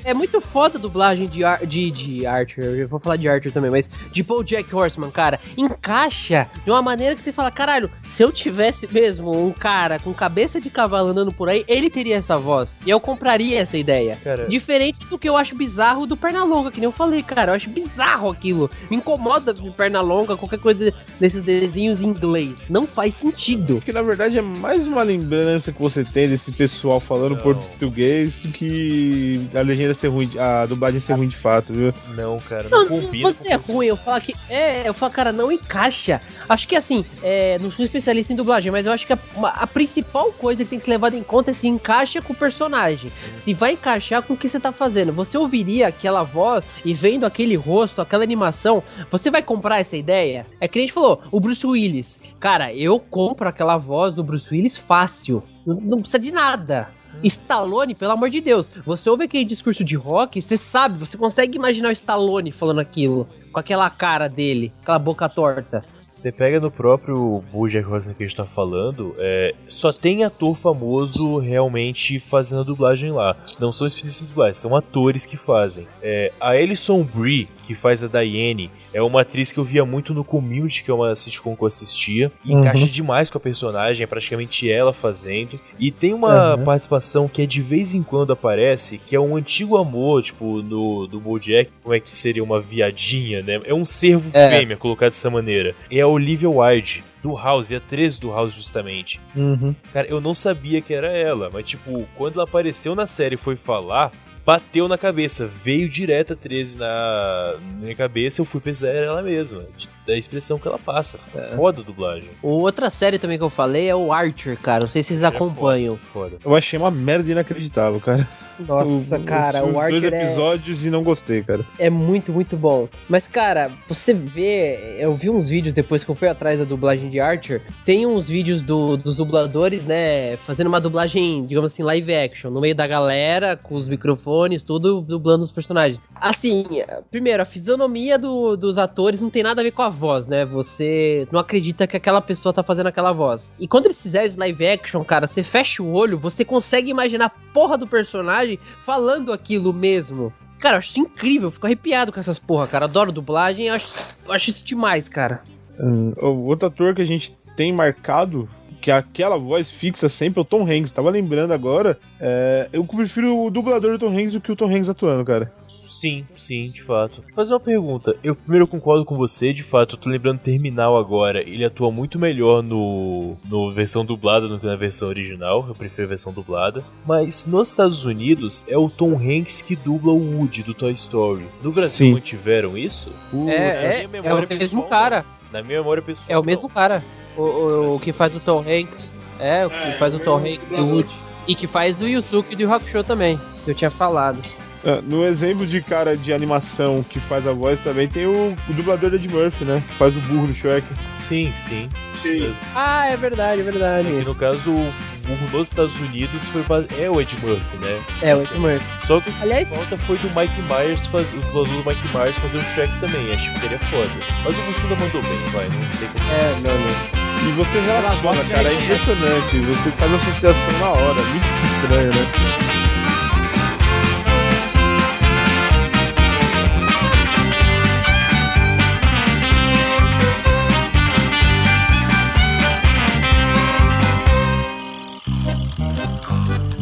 É muito foda a dublagem de, Ar de, de Archer, eu vou falar de Archer também, mas de BoJack Horseman, cara, encaixa de uma maneira que você fala, caralho, se eu tivesse mesmo um cara com cabeça de cavalo andando por aí, ele teria essa voz, e eu compraria essa ideia. Cara. Diferente do que eu acho bizarro do Pernalonga, que nem eu falei, cara, eu acho bizarro aquilo, me incomoda de Pernalonga, qualquer coisa desses desenhos em inglês, não faz sentido. Que na verdade é mais uma lembrança que você tem desse pessoal falando Não. português antes do que a legenda ser ruim, a dublagem ser ruim de fato, viu? Não, cara, não, Não, não vou dizer ruim, eu falo que. É, eu falo, cara, não encaixa. Acho que assim, é, não sou especialista em dublagem, mas eu acho que a, uma- a principal coisa que tem que ser levada em conta é se encaixa com o personagem. Se vai encaixar com o que você tá fazendo. Você ouviria aquela voz e vendo aquele rosto, aquela animação, você vai comprar essa ideia? É que a gente falou, o Bruce Willis. Cara, eu compro aquela voz do Bruce Willis fácil. Não, não precisa de nada. Stallone, pelo amor de Deus, você ouve aquele discurso de rock, você sabe, você consegue imaginar o Stallone falando aquilo, com aquela cara dele, aquela boca torta. Você pega no próprio Bojack Horseman que a gente tá falando, é, só tem ator famoso realmente fazendo a dublagem lá. Não são especialistas em dublagem, são atores que fazem. É, a Alison Brie, que faz a Diane, é uma atriz que eu via muito no Community, que é uma sitcom que eu assistia. E Uhum. encaixa demais com a personagem, é praticamente ela fazendo. E tem uma Uhum. participação que é de vez em quando aparece, que é um antigo amor, tipo, no, do Bojack, como é que seria uma viadinha, né? É um servo É. fêmea, colocado dessa maneira. É a Olivia Wilde, do House, e a 13 do House, justamente. Uhum. Cara, eu não sabia que era ela, mas, tipo, quando ela apareceu na série e foi falar, bateu na cabeça, veio direto a 13 na, minha cabeça, eu fui era ela mesma, de- da expressão que ela passa. Ficou foda a dublagem. Outra série também que eu falei é o Archer, cara. Não sei se vocês acompanham. Foda. Eu achei uma merda inacreditável, cara. Nossa, O- cara, os, o os dois Archer é- episódios e não gostei, cara. É muito, muito bom. Mas, cara, você vê. Eu vi uns vídeos depois que eu fui atrás da dublagem de Archer. Tem uns vídeos do- dos dubladores, né? Fazendo uma dublagem, digamos assim, live action, no meio da galera, com os microfones, tudo dublando os personagens. Assim, primeiro, a fisionomia do- dos atores não tem nada a ver com a voz, né? Você não acredita que aquela pessoa tá fazendo aquela voz. E quando eles fizerem esse live action, cara, você fecha o olho, você consegue imaginar a porra do personagem falando aquilo mesmo. Cara, eu acho incrível, eu fico arrepiado com essas porra, cara. Adoro dublagem, acho, acho isso demais, cara. Hum, o outro ator que a gente tem marcado, que é aquela voz fixa sempre, é o Tom Hanks. Tava lembrando agora. é, eu prefiro o dublador do Tom Hanks do que o Tom Hanks atuando, cara. Sim, sim, de fato. Vou fazer uma pergunta. Eu primeiro concordo com você, de fato, eu tô lembrando Terminal agora. Ele atua muito melhor no, no versão dublada do que na versão original. Eu prefiro a versão dublada. Mas nos Estados Unidos é o Tom Hanks que dubla o Woody do Toy Story. No Brasil Sim. mantiveram isso? é, é, é o mesmo cara. Na minha memória pessoal. É o mesmo cara. O, o, o que faz o Tom Hanks. É, o que faz o Tom Hanks e o Woody. E que faz o Yusuke do Hakusho também, que eu tinha falado. É, no exemplo de cara de animação que faz a voz também tem o, o dublador da Ed Murphy, né? Que faz o burro do Shrek. Sim, sim. Sim. Ah, é verdade, é verdade. E no caso, o burro nos Estados Unidos foi é o Ed Murphy, né? É, o Ed Murphy. Só que Aliás, a falta foi do Mike Myers fazer o dublador do Mike Myers fazer o Shrek também. Acho que ficaria foda. Mas o Mussunda mandou bem, vai, não tem como. É, não, não. E você relaciona, cara, é impressionante. Você faz uma associação na hora. Muito estranho, né?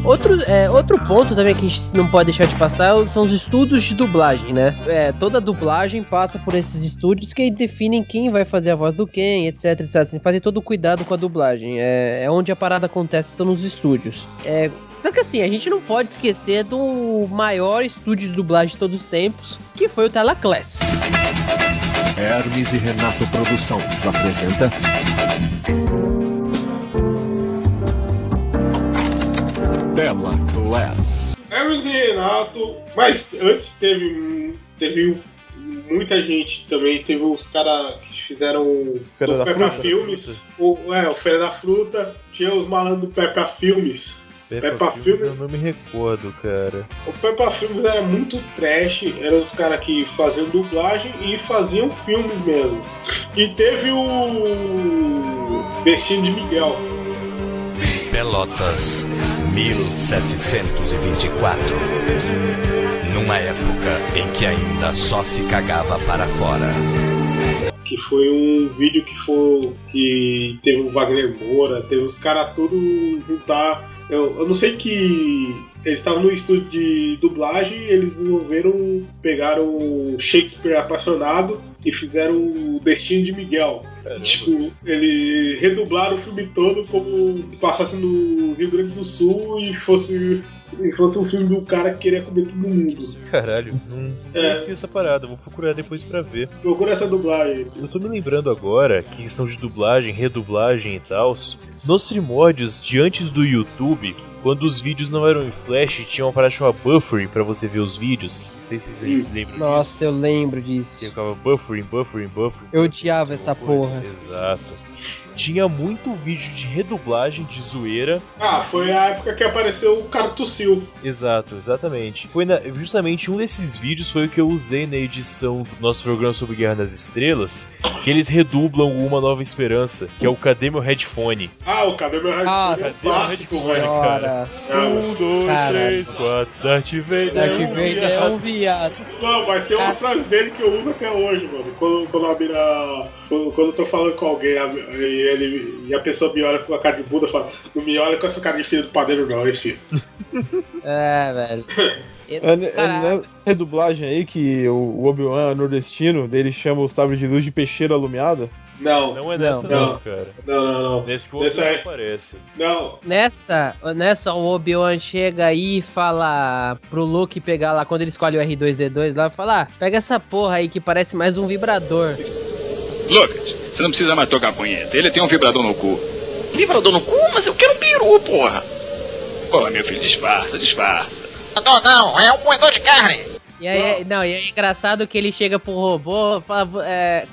Outro, é, outro ponto também que a gente não pode deixar de passar são os estudos de dublagem, né? É, toda dublagem passa por esses estúdios que definem quem vai fazer a voz do quem, etc, etc. Tem que fazer todo o cuidado com a dublagem. É, é onde a parada acontece, são nos estúdios. É, só que assim, a gente não pode esquecer do maior estúdio de dublagem de todos os tempos, que foi o Telaclass. Hermes e Renato Produções apresenta. Tela Class. Hermes e Renato, mas antes teve, teve muita gente também, teve os caras que fizeram Feira o Peppa. Filmes, o, é, o Feira da Fruta, tinha os malandros do Peppa Filmes. Peppa, Peppa Filmes Filmes. eu não me recordo, cara. O Peppa Filmes era muito trash, eram os caras que faziam dublagem e faziam filmes mesmo. E teve o Destino de Miguel. Pelotas, 1724. Numa época em que ainda só se cagava para fora. que foi um vídeo que foi que teve o Wagner Moura, teve os caras todos juntar. Eu, eu não sei que eles estavam no estúdio de dublagem eles desenvolveram, pegaram Shakespeare apaixonado e fizeram o Destino de Miguel. Tipo, ele redublaram o filme todo como passasse no Rio Grande do Sul e fosse, e fosse um filme do cara que queria comer todo mundo. Caralho, não conhecia essa parada, vou procurar depois pra ver. Procura essa dublagem. Eu tô me lembrando agora que questão de dublagem, redublagem e tal, nos primórdios de antes do YouTube, quando os vídeos não eram em flash, tinha uma parada chamada buffering pra você ver os vídeos. Não sei se vocês lembram Nossa, eu lembro disso. disso. Ficava buffering, buffering, buffering. Eu odiava essa porra. Exato. Tinha muito vídeo de redublagem, de zoeira. Ah, foi a época que apareceu o cara tossiu. Exato, exatamente. Foi na- justamente um desses vídeos foi o que eu usei na edição do nosso programa sobre Guerra nas Estrelas, que eles redublam Uma Nova Esperança, que é o Cadê Meu Headphone? Ah, o cadê meu headphone? Cadê é meu clássico, headphone, velho. cara? Um, dois, três, quatro. Darth Vader, Darth é um Vader é um viado. Não, mas tem uma frase dele que eu uso até hoje, mano. Quando, quando a mina. Quando, quando eu tô falando com alguém a- e, ele, e a pessoa me olha com a cara de bunda, fala: Não me olha com essa cara de filho do padeiro, não, hein, filho. É, velho. É, né- é nessa redublagem aí que o Obi-Wan é nordestino, dele chama o sabre de luz de peixeira alumiada. Não. Não é nessa, não, cara. Não, não, não. Nesse que o é- aparece. Não. Nessa, nessa o Obi-Wan chega aí e fala pro Luke pegar lá, quando ele escolhe o R2D2 lá, fala, ah, pega essa porra aí que parece mais um vibrador. Lucas, você não precisa mais tocar punheta. Ele tem um vibrador no cu. Vibrador no cu? Mas eu quero um peru, porra. Pô, meu filho, disfarça, disfarça. Não, não, é um moedor de carne. E aí, não, e é engraçado que ele chega pro robô, fala, é,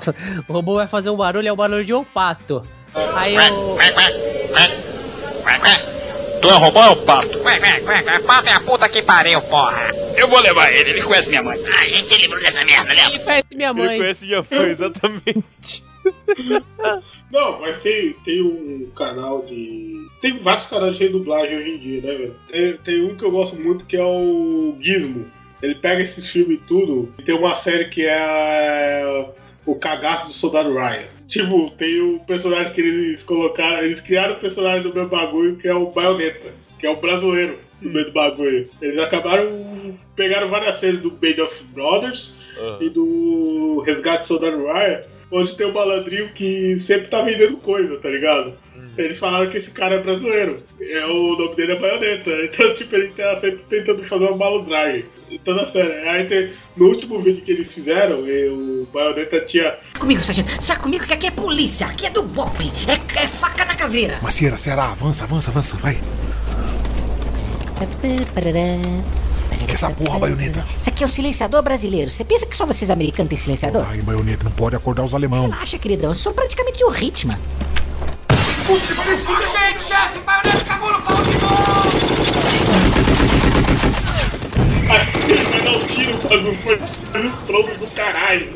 o robô vai fazer um barulho, é o barulho de um pato. Aí o... Tu é robô ou é pato? Ué, ué, ué, ué, pato é a puta que pariu, porra. Eu vou levar ele, ele conhece minha mãe. A gente se livrou dessa merda, lembra? Ele conhece minha Ele conhece minha mãe, exatamente. Não, mas tem, tem um canal de. Tem vários canais de redublagem hoje em dia, né, velho? Tem, tem um que eu gosto muito que é o Gizmo. Ele pega esses filmes e tudo. E tem uma série que é. O cagaço do soldado Ryan. Tipo, tem o personagem que eles colocaram. Eles criaram o personagem do meu bagulho que é o Bayonetta, que é o brasileiro no meio do bagulho. Eles acabaram. Pegaram várias séries do Band of Brothers e do Resgate do Soldado Ryan, onde tem um malandrinho que sempre tá vendendo coisa, tá ligado? Eles falaram que esse cara é brasileiro. É, o nome dele é Baioneta. Então, tipo, ele tá sempre tentando fazer uma malandragem. Então, na série. Aí tem, no último vídeo que eles fizeram, e o Baioneta tinha. Comigo, sargento. Sai comigo que aqui é polícia. Aqui é do BOP. É, é faca na caveira. Macieira, será? Avança, avança, avança, vai. Que essa porra, baioneta? Isso aqui é o silenciador brasileiro. Você pensa que só vocês americanos têm silenciador? Ai, baioneta, não pode acordar os alemão. Relaxa, queridão. Eu sou praticamente o Hitman. Chefe, chefe, baioneta cagou no pau de novo. Ele vai dar um tiro, o bagulho foi nos troncos do caralho.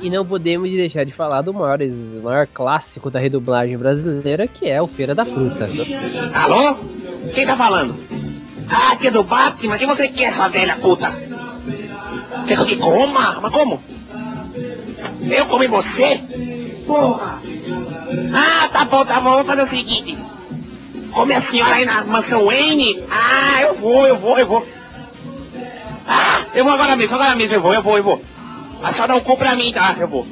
E não podemos deixar de falar do maior, o maior clássico da redublagem brasileira, que é o Feira da Fruta. Alô? Quem tá falando? Ah, tia do Batman, quem você quer, sua velha puta? Quer que eu te coma? Mas como? Eu comi você? Porra! Ah, tá bom, tá bom, vamos fazer o seguinte. Come a senhora aí na mansão Wayne? Ah, eu vou, eu vou, eu vou. Ah, eu vou agora mesmo, agora mesmo, eu vou, eu vou, eu vou. Mas só dá um cu pra mim, tá? Eu vou.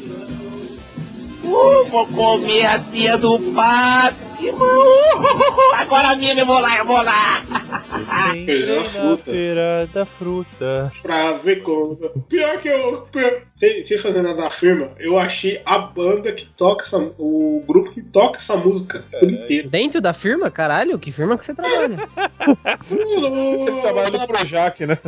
Uh, vou comer a tia do Batman. Agora mesmo eu vou lá, eu vou lá. Feira da Na feira da fruta. Pra ver como. Pior que eu. Pior, sem, sem fazer nada da firma, eu achei a banda que toca essa. O grupo que toca essa música por inteiro. Dentro da firma? Caralho, que firma que você trabalha? Ele trabalha no Projac, né?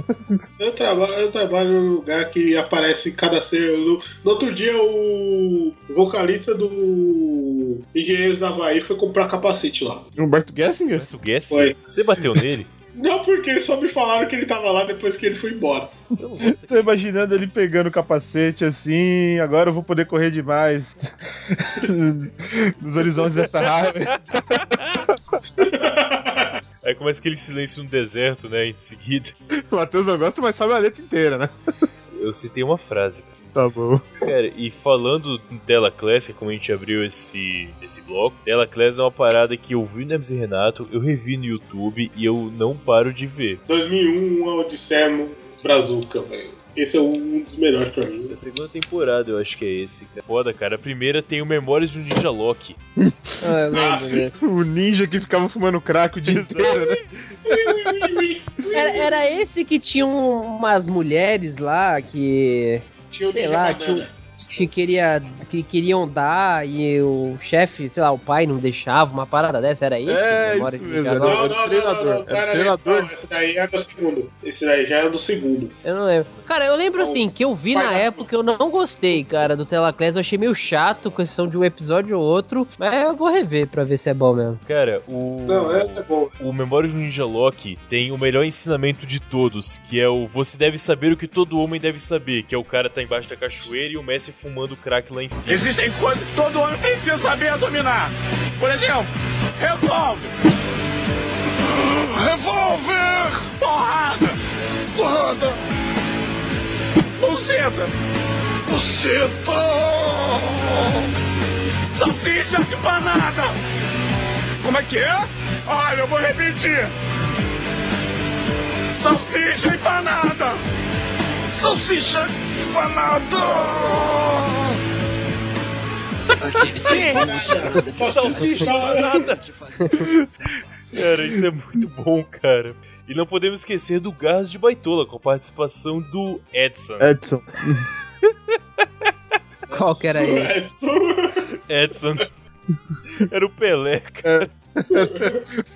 Eu trabalho, eu trabalho num lugar que aparece cada ser. No, no outro dia, o vocalista do Engenheiros da Havaí foi comprar capacete lá. Humberto Gessinger? Tu Gessinger? Você bateu nele? Não, porque só me falaram que ele tava lá depois que ele foi embora. Tô imaginando ele pegando o capacete assim, agora eu vou poder correr demais nos horizontes dessa raiva. Aí começa aquele silêncio no deserto, né? Em seguida. O Matheus não gosta, mas sabe a letra inteira, né? Eu eu citei uma frase. cara. Tá bom. Cara, e falando em tela clássica, como a gente abriu esse, esse bloco, tela clássica é uma parada que eu vi no e Renato, eu revi no YouTube e eu não paro de ver. 2001, uma Odisseia no Brazuca, velho. Esse é um dos melhores pra mim. A segunda temporada eu acho que é esse, cara. Foda, cara. A primeira tem o Memórias de um Ninja Loki. Ah, eu lembro desse. O ninja que ficava fumando crack o dia inteiro, né? Era, era esse que tinha um- umas mulheres lá que. Tinha o sei lá, Banana. Que, queria, que queriam dar e o chefe, sei lá, o pai não deixava, uma parada dessa, era esse? É, isso mesmo, era-? Não, não, não, treinador, não, não, era era treinador. Esse, não, esse daí é do segundo. Esse daí já é do segundo. Eu não lembro. Cara, eu lembro assim, que eu vi na época, eu não gostei, cara, do Telaclass. Eu achei meio chato, com exceção de um episódio ou outro. Mas eu vou rever pra ver se é bom mesmo. Cara, o. Não, é, é bom. O Memórias de um Ninja Loki tem o melhor ensinamento de todos, que é o você deve saber o que todo homem deve saber, que é o cara tá embaixo da cachoeira e o Fumando crack lá em cima. Existem coisas que todo homem precisa saber dominar. Por exemplo, revólver. Revólver! Porrada! Porrada! Buceta! Buceta! Salsicha empanada! Como é que é? Olha, eu vou repetir. Salsicha empanada! Salsicha empanada! Salsicha empanada. Cara, isso é muito bom, cara. E não podemos esquecer do Garras de Baitola, com a participação do Edson. Edson. Qual que era ele? Edson. Era o Pelé, cara.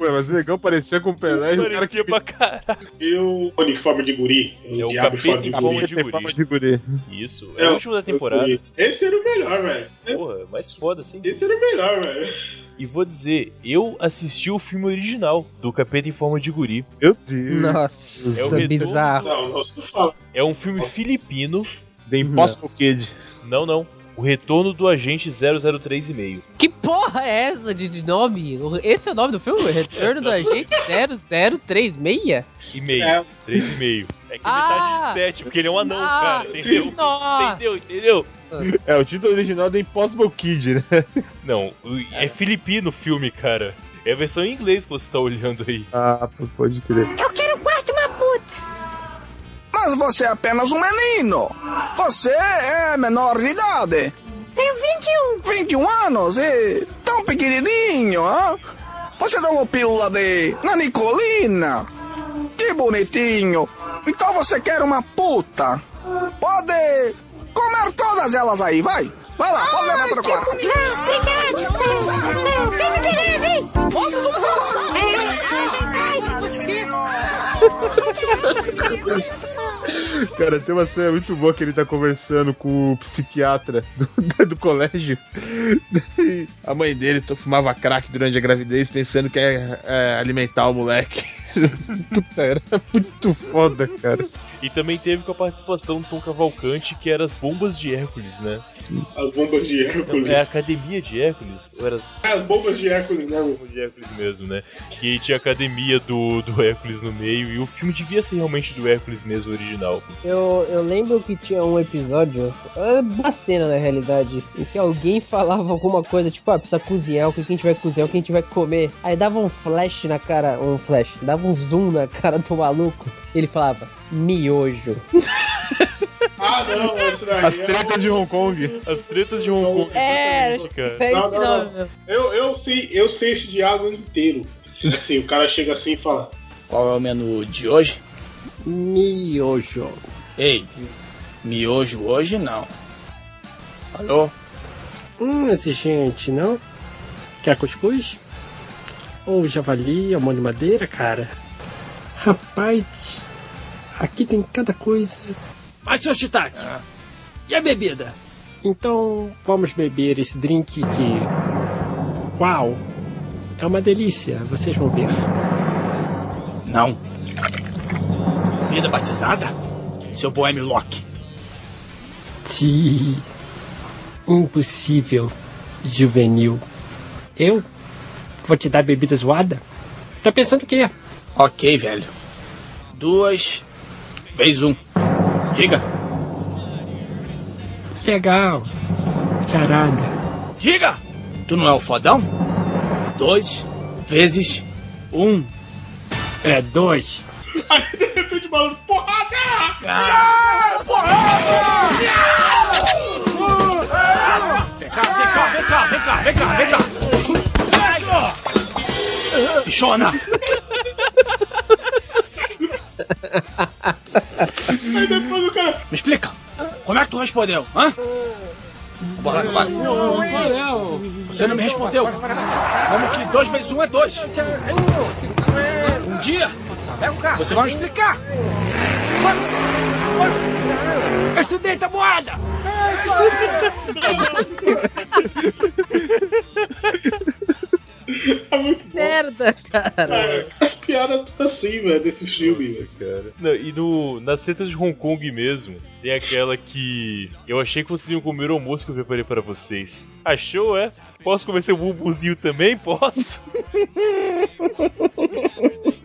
Ué, mas o negão parecia com o Pelé e o cara Parecia pra caralho. E o uniforme de guri? É o capeta em forma de guri. de guri. Isso, é o último da o temporada. Esse era o melhor, velho. Porra, mais foda, assim. Esse era o melhor, velho. E vou dizer, eu assisti o filme original do Capeta em Forma de Guri. Meu Deus. Nossa, É o retorno- bizarro. Não, não, fala. É um filme filipino. The Impossible Kid. Não, não. O Retorno do Agente 003,5. Que porra é essa de nome? Esse é o nome do filme? Retorno do Agente 0036? E meio. É. 3,5. É que Ah! metade de 7, porque ele é um anão, Ah, cara. Entendeu? Nossa. Entendeu? Entendeu? É, o título original é The Impossible Kid, né? Não, é filipino o filme, cara. É a versão em inglês que você tá olhando aí. Ah, pode crer. Eu quero. Mas você é apenas um menino. Você é menor de idade. Tenho 21. 21 anos e tão pequenininho, hã? Você dá uma pílula de nanicolina. Que bonitinho. Então você quer uma puta. Pode comer todas elas aí, vai. Vai lá, pode levar para o quarto. Não, obrigado. Não, vem me pegar, vem. Nossa, vamos dançar. Ai, você. Cara, tem uma cena muito boa que ele tá conversando com o psiquiatra do, do colégio. A mãe dele fumava crack durante a gravidez, pensando que é, é alimentar o moleque. Puta, era muito foda, cara. E também teve com a participação do Tom Cavalcante, que era as bombas de Hércules, né? As bombas de Hércules. É a academia de Hércules? Ou era as É, as bombas de Hércules, né? bombas de Hércules mesmo, né? Que tinha a academia do, do Hércules no meio, e o filme devia ser realmente do Hércules mesmo, original. Eu, eu lembro que tinha um episódio, é uma cena na realidade, em que alguém falava alguma coisa, tipo, ah, precisa cozinhar, o que a gente vai cozinhar, o que a gente vai comer. Aí dava um flash na cara, um flash, dava um zoom na cara do maluco. Ele falava, miojo. Ah, não, esse daí. As é tretas de Hong Kong. As tretas de Hong Kong. É, cara. é Não, esse não, nome. não. Eu, eu, sei, eu sei esse diálogo inteiro. Assim, o cara chega assim e fala: Qual é o menu de hoje? Miojo. Ei, miojo hoje não. Alô? Hum, exigente, não? Quer cuscuz? Ou javali, amor de madeira, cara? Rapaz, aqui tem cada coisa. Mas, seu Shiitake, e a bebida? Então, vamos beber esse drink que... Uau! É uma delícia, vocês vão ver. Não. Vida batizada? Seu boêmio Loki. Ti... Impossível, juvenil. Eu? Vou te dar bebida zoada? Tá pensando o quê? Ok, velho. Duas vezes um. Diga. Legal. Charada. Diga! Tu não é o fodão? Dois vezes um. É dois. Aí de repente o maluco, porrada! Ah, porrada! Vem cá, vem cá, vem cá, vem cá, vem cá, vem cá! Bichona! Aí depois o cara. Me explica! Como é que tu respondeu, hã? Bora, bora. Você não me respondeu. Como que dois vezes um é dois? Um dia, você vai me explicar. É muito bom. Merda, cara. Cara, tudo assim, velho, desse filme, velho. Cara. Não, e no, nas setas de Hong Kong mesmo, tem aquela que. Eu achei que vocês iam comer o almoço que eu preparei para vocês. Achou, é? Posso comer seu bubuzinho também? Posso?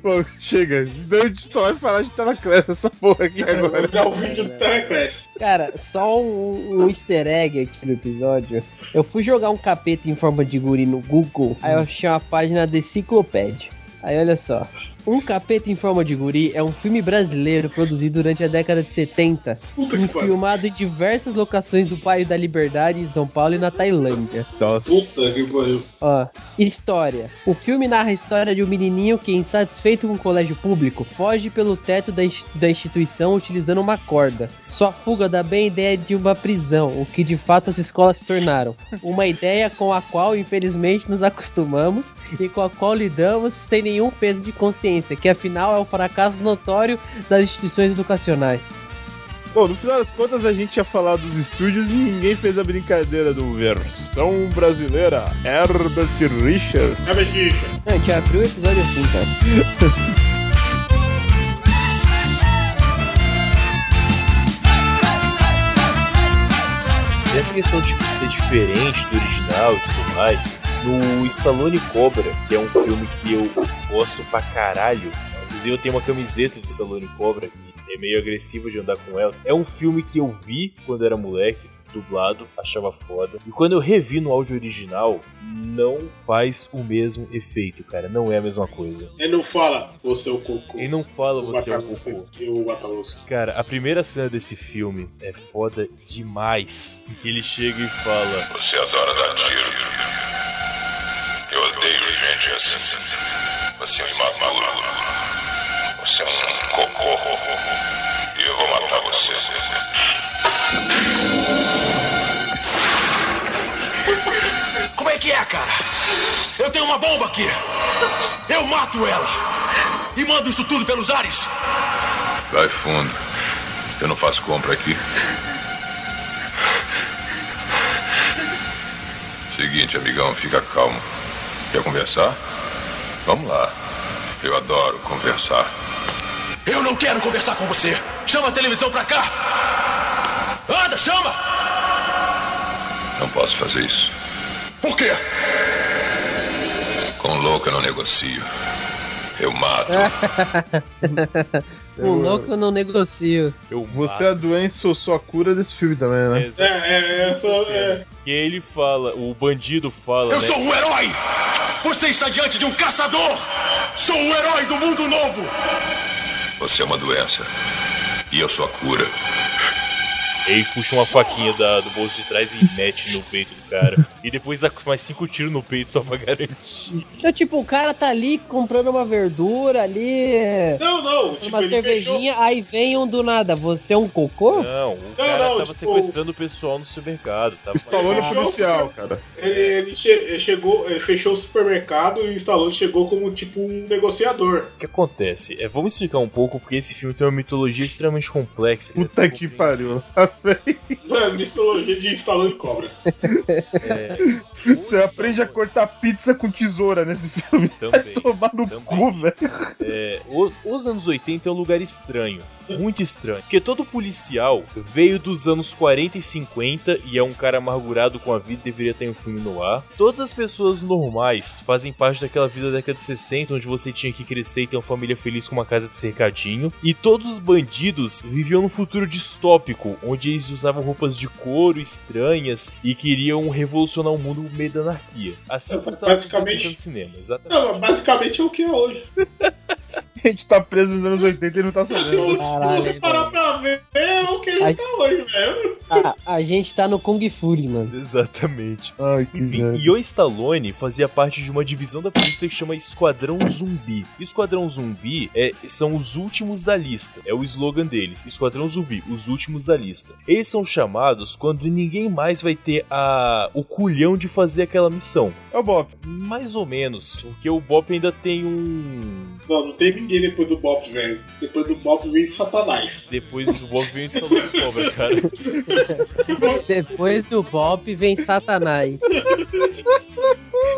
Pô, chega. A gente só vai falar de Telaclass essa porra aqui agora. É o vídeo do Teleclass. Cara, só um, um easter egg aqui no episódio. Eu fui jogar um capeta em forma de guri no Google, aí eu achei uma página da enciclopédia. Aí olha só. Um Capeta em Forma de Guri é um filme brasileiro produzido durante a década de 70 e filmado em diversas locações do Bairro da Liberdade, em São Paulo e na Tailândia. Puta que pariu. Ó, história. O filme narra a história de um menininho que, insatisfeito com o colégio público, foge pelo teto da, da instituição utilizando uma corda. Sua fuga dá bem a ideia de uma prisão, o que de fato as escolas se tornaram. Uma ideia com a qual, infelizmente, nos acostumamos e com a qual lidamos sem nenhum peso de consciência, que afinal é um fracasso notório das instituições educacionais. Bom, no final das contas a gente ia falar dos estúdios e ninguém fez a brincadeira do versão brasileira Herbert Richards. Mentira. Não, a gente abriu o episódio assim, cara. Nessa questão de ser diferente do original e tudo mais, no Stallone Cobra, que é um filme que eu gosto pra caralho, inclusive eu tenho uma camiseta do Stallone Cobra, que é meio agressivo de andar com ela. É um filme que eu vi quando era moleque, dublado, achava foda. E quando eu revi no áudio original, não faz o mesmo efeito, cara. Não é a mesma coisa. Ele não fala, você é o cocô. Ele não fala você é o cocô. Eu. Cara, a primeira cena desse filme é foda demais. Que ele chega e fala: Você adora dar tiro. Eu odeio gente assim. Você é um imaturo. Você é um cocô. E eu vou matar você. Como é que é, cara? Eu tenho uma bomba aqui. Eu mato ela. E mando isso tudo pelos ares. Vai fundo. Eu não faço compra aqui. Seguinte, amigão, fica calmo. Quer conversar? Vamos lá. Eu adoro conversar. Eu não quero conversar com você. Chama a televisão pra cá. Anda, chama. Não posso fazer isso. Por quê? Com louco eu não negocio. Eu mato. Com louco eu não negocio. Você é a doença ou sua cura desse filme também, né? É, é, é, é. Que ele fala, o bandido fala. Eu né? sou um herói. Você está diante de um caçador. Sou o herói do mundo novo. Você é uma doença. E eu sou a cura. Ele puxa uma faquinha da- do bolso de trás e mete no peito do cara. e depois dá mais cinco tiros no peito só pra garantir. Então, tipo, o cara tá ali comprando uma verdura ali. Não, não. Tipo, uma ele cervejinha, aí vem um do nada. Você é um cocô? Não, o cara não, tava tipo- sequestrando o pessoal no supermercado. Tava Stallone Fechou- policial, cara. Ele, ele che- ele chegou, ele fechou o supermercado e o Stallone chegou como tipo um negociador. O que acontece? É, vamos explicar um pouco, porque esse filme tem uma mitologia extremamente complexa. Puta que pariu. Mano, mitologia de Stallone cobra. É, Você aprende a cortar pizza com tesoura nesse filme. Também, Vai tomar no cu, velho. é, os anos 80 é um lugar estranho. Muito estranho. Porque todo policial veio dos anos 40 e 50 e é um cara amargurado com a vida e deveria ter um filme no ar. Todas as pessoas normais fazem parte daquela vida da década de 60, onde você tinha que crescer e ter uma família feliz com uma casa de cercadinho. E todos os bandidos viviam num futuro distópico, onde eles usavam roupas de couro estranhas e queriam revolucionar o mundo no meio da anarquia. Assim É, basicamente- no cinema, exatamente. Não, basicamente é o que é hoje. A gente tá preso nos anos 80 e não tá sabendo. se Caralho, você parar pra ver, é o que ele Ai. tá hoje, velho. A, a gente tá no Kung Fury, mano. Exatamente. Ai, que Enfim, merda. Ion Stallone fazia parte de uma divisão da polícia que chama Esquadrão Zumbi. Esquadrão Zumbi é, são os últimos da lista. É o slogan deles. Esquadrão Zumbi, os últimos da lista. Eles são chamados quando ninguém mais vai ter a, o culhão de fazer aquela missão. É o Bop. Mais ou menos. Porque o Bop ainda tem um. Não, não tem ninguém depois do Bop, velho. Depois do Bop vem Satanás. Depois o Bop vem cara. Depois do Bop vem Satanás.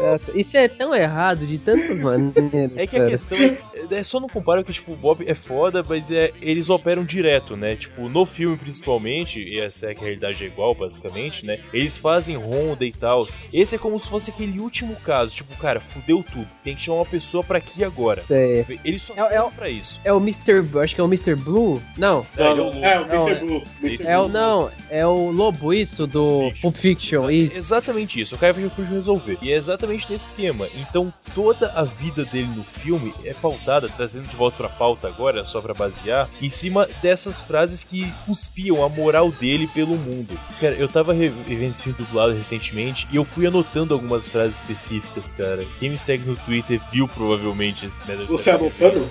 Nossa, isso é tão errado de tantas maneiras. É que a cara. questão é, é só não comparar que, tipo, o Bob é foda, mas é, eles operam direto, né? Tipo, no filme principalmente, e essa é que a realidade é igual, basicamente, né? Eles fazem ronda e tal. Esse é como se fosse aquele último caso, tipo, cara, fudeu tudo. Tem que chamar uma pessoa pra aqui agora. Sei. Eles só É- é pra isso. É o Mr. Acho que é o Mr. Blue? Não. É, é o Lobo. É, o Não, Mr. Blue. Mr. É o, Blue. não, é o Lobo, isso, do Pulp Fiction, isso. Exatamente isso, o cara vai resolver. E é exatamente nesse esquema. Então toda a vida dele no filme é pautada, trazendo de volta pra pauta agora, só pra basear, em cima dessas frases que cuspiam a moral dele pelo mundo. Cara, eu tava re- revendo esse filme dublado recentemente e eu fui anotando algumas frases específicas, cara. Quem me segue no Twitter viu provavelmente esse merda. Você anotando?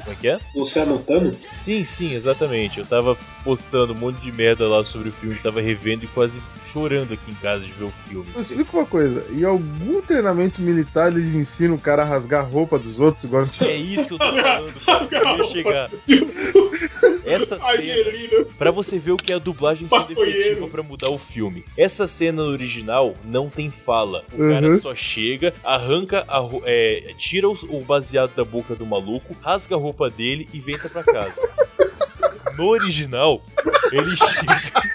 Como é que é? Você anotando? Sim, sim, exatamente. Eu tava postando um monte de merda lá sobre o filme, tava revendo e quase chorando aqui em casa de ver o filme. Me explica uma coisa, em algum treinamento militar eles ensinam o cara a rasgar a roupa dos outros igual É isso que eu tô falando, cara. Eu ia chegar. Essa cena, pra você ver o que é a dublagem sendo efetiva pra mudar o filme. Essa cena no original não tem fala. O cara Uhum. só chega, arranca, a, é, tira o, o baseado da boca do maluco, rasga a roupa dele e venta pra casa. No original, ele chega.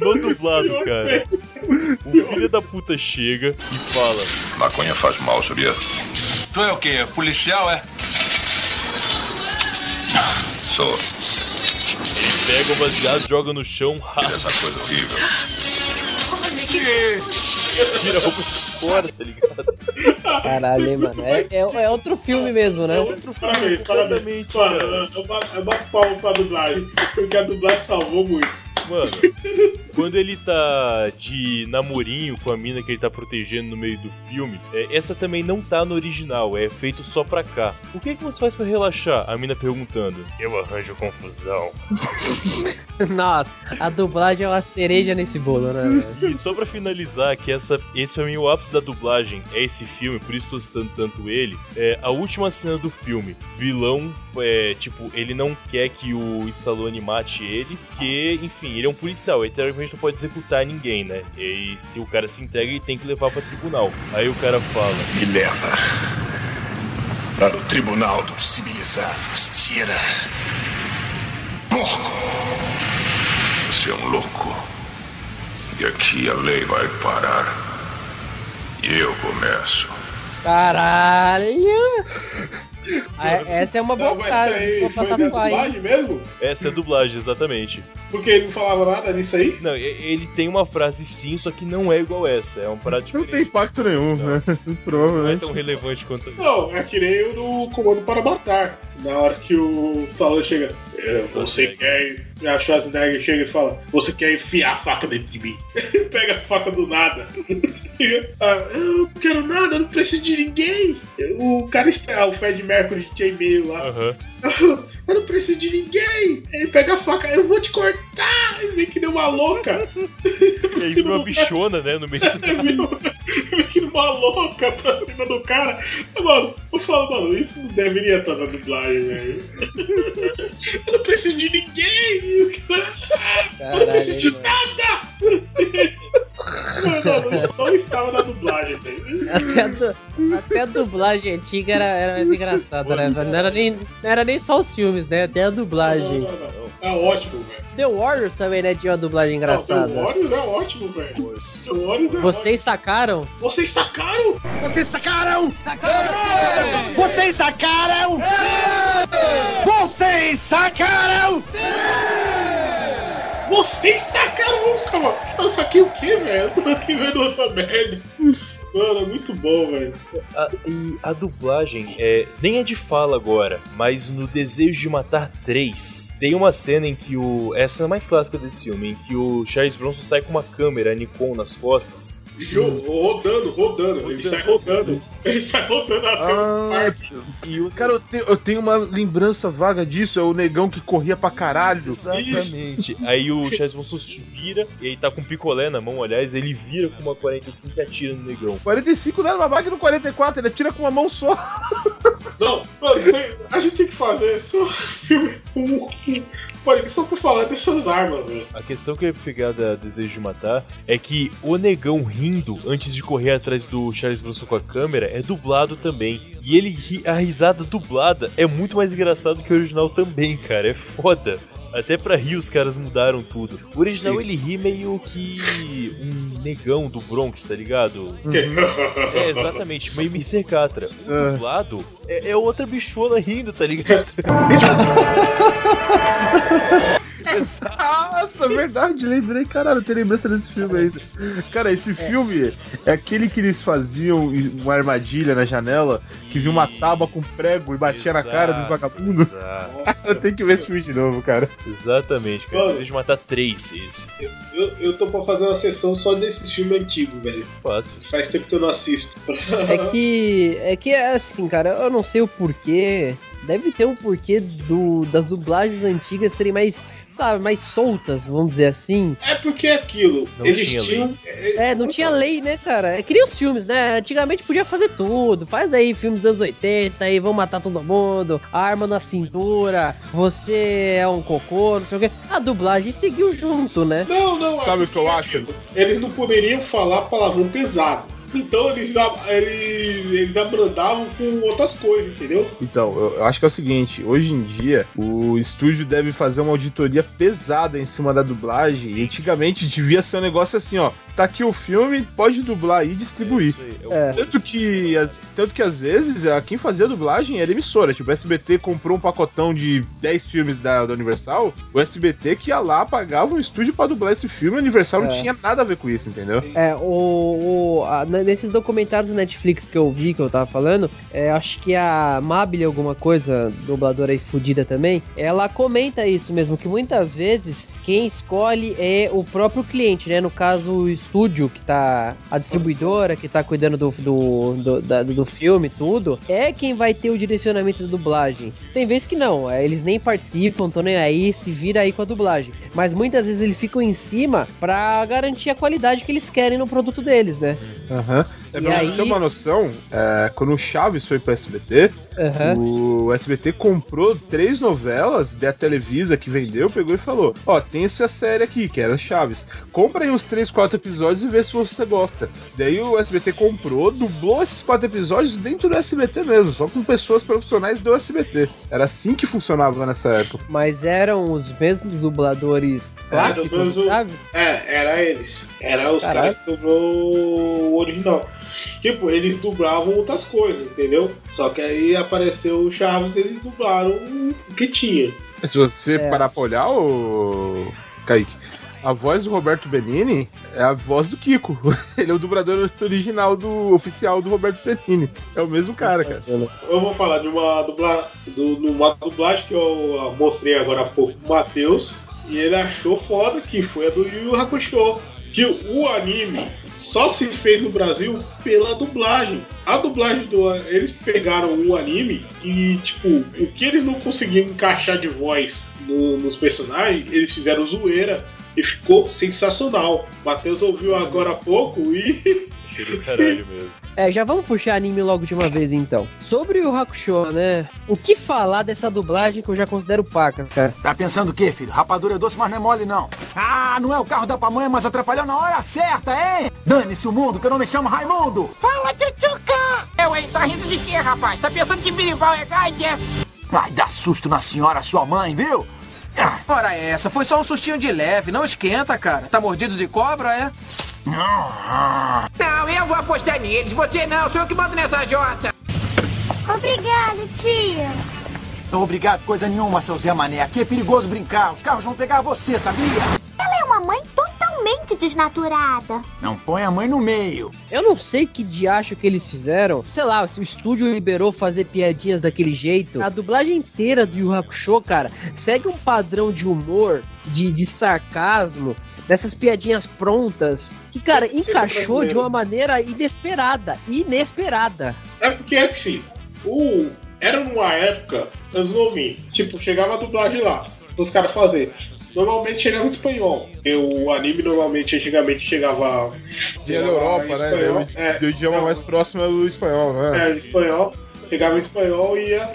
No dublado, cara. O filho da puta chega e fala: Maconha faz mal, sabia? Tu é o quê? Policial, é? Sou. Pega o baseado, joga no chão, rasga. Essa coisa horrível. Tira a roupa fora, tá ligado? Caralho, hein, mano. É, é, é outro filme mesmo, né? É outro filme, parabéns. Eu bato- eu bato palma pra dublagem, porque a dublagem salvou muito. Mano, quando ele tá de namorinho com a mina que ele tá protegendo no meio do filme, é, essa também não tá no original, é feito só pra cá. O que, é que você faz pra relaxar? A mina perguntando. Eu arranjo confusão. Nossa, a dublagem é uma cereja nesse bolo, né? E só pra finalizar, que essa, esse pra mim o ápice da dublagem é esse filme, por isso tô citando tanto ele. É a última cena do filme. Vilão, é, tipo, ele não quer que o Stallone mate ele, porque, enfim, ele é um policial, ele teoricamente não pode executar ninguém, né? E se o cara se entrega, ele tem que levar pra tribunal. Aí o cara fala: Me leva para o Tribunal dos Civilizados. Tira. Porco! Você é um louco. E aqui a lei vai parar. E eu começo. Caralho! Ah, Essa é uma boa Não, aí pra foi dublagem mesmo? Essa é a dublagem, exatamente. Porque ele não falava nada disso aí? Não, ele tem uma frase sim, só que não é igual essa. É uma parada Não diferente. tem impacto nenhum, né? Não é Provavelmente. tão relevante quanto isso. Não, é que nem o do Comando para Matar. Na hora que o Stallone chega, "É, você quer. A Schwarzenegger chega e fala: Você quer enfiar a faca dentro de mim? Pega a faca do nada. Ah, eu não quero nada, eu não preciso de ninguém. O cara está, o Fred Mercury de J-Mail lá. Aham. Eu não preciso de ninguém. Ele pega a faca, eu vou te cortar. E vem que deu uma louca. E aí vira uma bichona, né, no meio do Vem que uma louca pra cima do cara. Mano, eu falo, mano, isso não deveria estar na dublagem, velho. Eu não preciso de ninguém. Eu não preciso de Caralho, nada. Mano, não estava na dublagem, velho. Até a, du- até a dublagem antiga era, era mais engraçada, né? Não era, nem, não era nem só os filmes, né? Até a dublagem. Não, não, não. É ótimo, velho. The Warriors também, né? Tinha uma dublagem engraçada. Não, The Warriors é ótimo, velho. The Warriors é Vocês sacaram? ótimo. Vocês sacaram? Vocês sacaram? Vocês sacaram? Vocês sacaram? Vocês sacaram? Vamos ficar, mano. Eu saquei o quê, velho? Eu tô aqui vendo essa merda. Mano, é muito bom, velho. E a dublagem é, nem é de fala agora, mas no Desejo de Matar 3 tem uma cena em que o. É a mais clássica desse filme, em que o Charles Bronson sai com uma câmera Nikon nas costas. Rodando, rodando. Ele sai rodando. Ele sai rodando a Ah, e o cara, eu tenho, eu tenho uma lembrança vaga disso. É o negão que corria pra caralho. Exatamente. Aí o Bronson vira, e aí tá com um picolé na mão, aliás, ele vira com uma 45 e atira no negrão. 45 não era uma máquina no 44, ele atira com uma mão só. Não, mano, a gente tem que fazer só filme com. Só por falar dessas armas, velho. A questão que eu pegar da Desejo de Matar é que o negão rindo antes de correr atrás do Charles Bronson com a câmera é dublado também. E ele ri- a risada dublada é muito mais engraçado que o original também, cara. É foda. Até pra rir os caras mudaram tudo. O original Sim. ele ri meio que um negão do Bronx, tá ligado? É, exatamente, meio Mr. Catra. O dublado é, é outra bichona rindo, tá ligado? Nossa, verdade, lembrei, caralho, eu tenho lembrança desse filme ainda. Cara, esse filme é aquele que eles faziam uma armadilha na janela, que viu uma tábua com prego e batia na cara dos vagabundos. eu tenho que ver esse filme de novo, cara. Exatamente, cara. De Matar três esse. Eu, eu tô pra fazer uma sessão só desses filmes antigos, velho. Fácil. Faz tempo que eu não assisto. É que. É que é assim, cara, eu não sei o porquê. Deve ter um porquê do, das dublagens antigas serem mais, sabe, mais soltas, vamos dizer assim. É porque é aquilo. Não eles tinha lei. tinham. É, não tinha lei, né, cara? É que nem os filmes, né? Antigamente podia fazer tudo. Faz aí filmes dos anos 80 aí, vão matar todo mundo, arma na cintura, você é um cocô, não sei o quê. A dublagem seguiu junto, né? Não, não. é Sabe o que eu acho? Eles não poderiam falar palavrão pesado. Então eles, eles, eles abrandavam com outras coisas, entendeu? Então, eu, acho que é o seguinte, hoje em dia, o estúdio deve fazer uma auditoria pesada em cima da dublagem. E antigamente devia ser um negócio assim, ó. Tá aqui o filme, pode dublar e distribuir. É. Tanto que, as- tanto que às vezes a- quem fazia a dublagem era a emissora. Tipo, o SBT comprou um pacotão de 10 filmes da, da Universal. O SBT que ia lá, pagava um estúdio pra dublar esse filme. A Universal não É. tinha nada a ver com isso, entendeu? É, o, o- a- nesses documentários do Netflix que eu vi, que eu tava falando, é, acho que a Mabile alguma coisa, dubladora aí fudida também, ela comenta isso mesmo, que muitas vezes quem escolhe é o próprio cliente, né? No caso, o estúdio que tá, a distribuidora que tá cuidando do, do, do, da- do filme, tudo, é quem vai ter o direcionamento da dublagem. Tem vezes que não, é, eles nem participam, tão nem aí, se vira aí com a dublagem. Mas muitas vezes eles ficam em cima pra garantir a qualidade que eles querem no produto deles, né? Aham. É, E pra você aí- ter uma noção, é, quando o Chaves foi pro SBT, Aham. o SBT comprou três novelas da Televisa que vendeu, pegou e falou: Ó, tem essa série aqui, que era Chaves. Compra aí uns três, quatro episódios e vê se você gosta. Daí o SBT comprou, dublou esses quatro episódios dentro do SBT mesmo, só com pessoas profissionais do SBT. Era assim que funcionava nessa época. Mas eram os mesmos dubladores clássicos Era do Chaves? É, era eles. Era os caras que dublou o original. Tipo, eles dublavam outras coisas, entendeu? Só que aí apareceu o Chaves e eles dublaram o que tinha. Mas Se você É. parar pra olhar, o. Kaique. A voz do Roberto Benini é a voz do Kiko. Ele é o dublador original do oficial do Roberto Benini. É o mesmo cara, cara. Eu vou falar de uma, dubla, do, numa dublagem que eu mostrei agora há pouco pro Matheus. E ele achou foda que foi a do Yu Yu Hakusho. Que o anime só se fez no Brasil pela dublagem. A dublagem do. Eles pegaram o anime e, tipo, o que eles não conseguiam encaixar de voz no- nos personagens, eles fizeram zoeira e ficou sensacional. Matheus ouviu agora há pouco e. Seria o caralho mesmo. É, já vamos puxar anime logo de uma vez então. Sobre o Hakusho, né? O que falar dessa dublagem que eu já considero paca, cara? Tá pensando o quê, filho? Rapadura é doce, mas não é mole, não. Ah, não é o carro da pamonha, mas atrapalhou na hora certa, hein? Dane-se o mundo, que eu não me chamo Raimundo. Fala, tchutchuca! Eu, hein? Tá rindo de quê, rapaz? Tá pensando que birimbau é gaia? Vai dar susto na senhora, sua mãe, viu? Ora essa, foi só um sustinho de leve, não esquenta, cara. Tá mordido de cobra, é? Não, eu vou apostar neles. Você não, sou eu que mando nessa jossa. Obrigado, tio. Não obrigado coisa nenhuma, seu Zé Mané. Aqui é perigoso brincar. Os carros vão pegar você, sabia? Ela é uma mãe totalmente desnaturada. Não põe a mãe no meio. Eu não sei que diacho que eles fizeram. Sei lá, se o estúdio liberou fazer piadinhas daquele jeito. A dublagem inteira do Yu Hakusho, cara, segue um padrão de humor, de, de sarcasmo, dessas piadinhas prontas, que, cara, encaixou de uma maneira inesperada. Inesperada. É porque é assim, o... era numa época, anos 90, tipo, chegava a dublagem lá, os caras fazer. Normalmente chegava em espanhol. E o anime normalmente antigamente chegava. Dia da Europa, em né? espanhol. O- O idioma mais próximo é o espanhol, né? É, em espanhol. Chegava em espanhol e ia,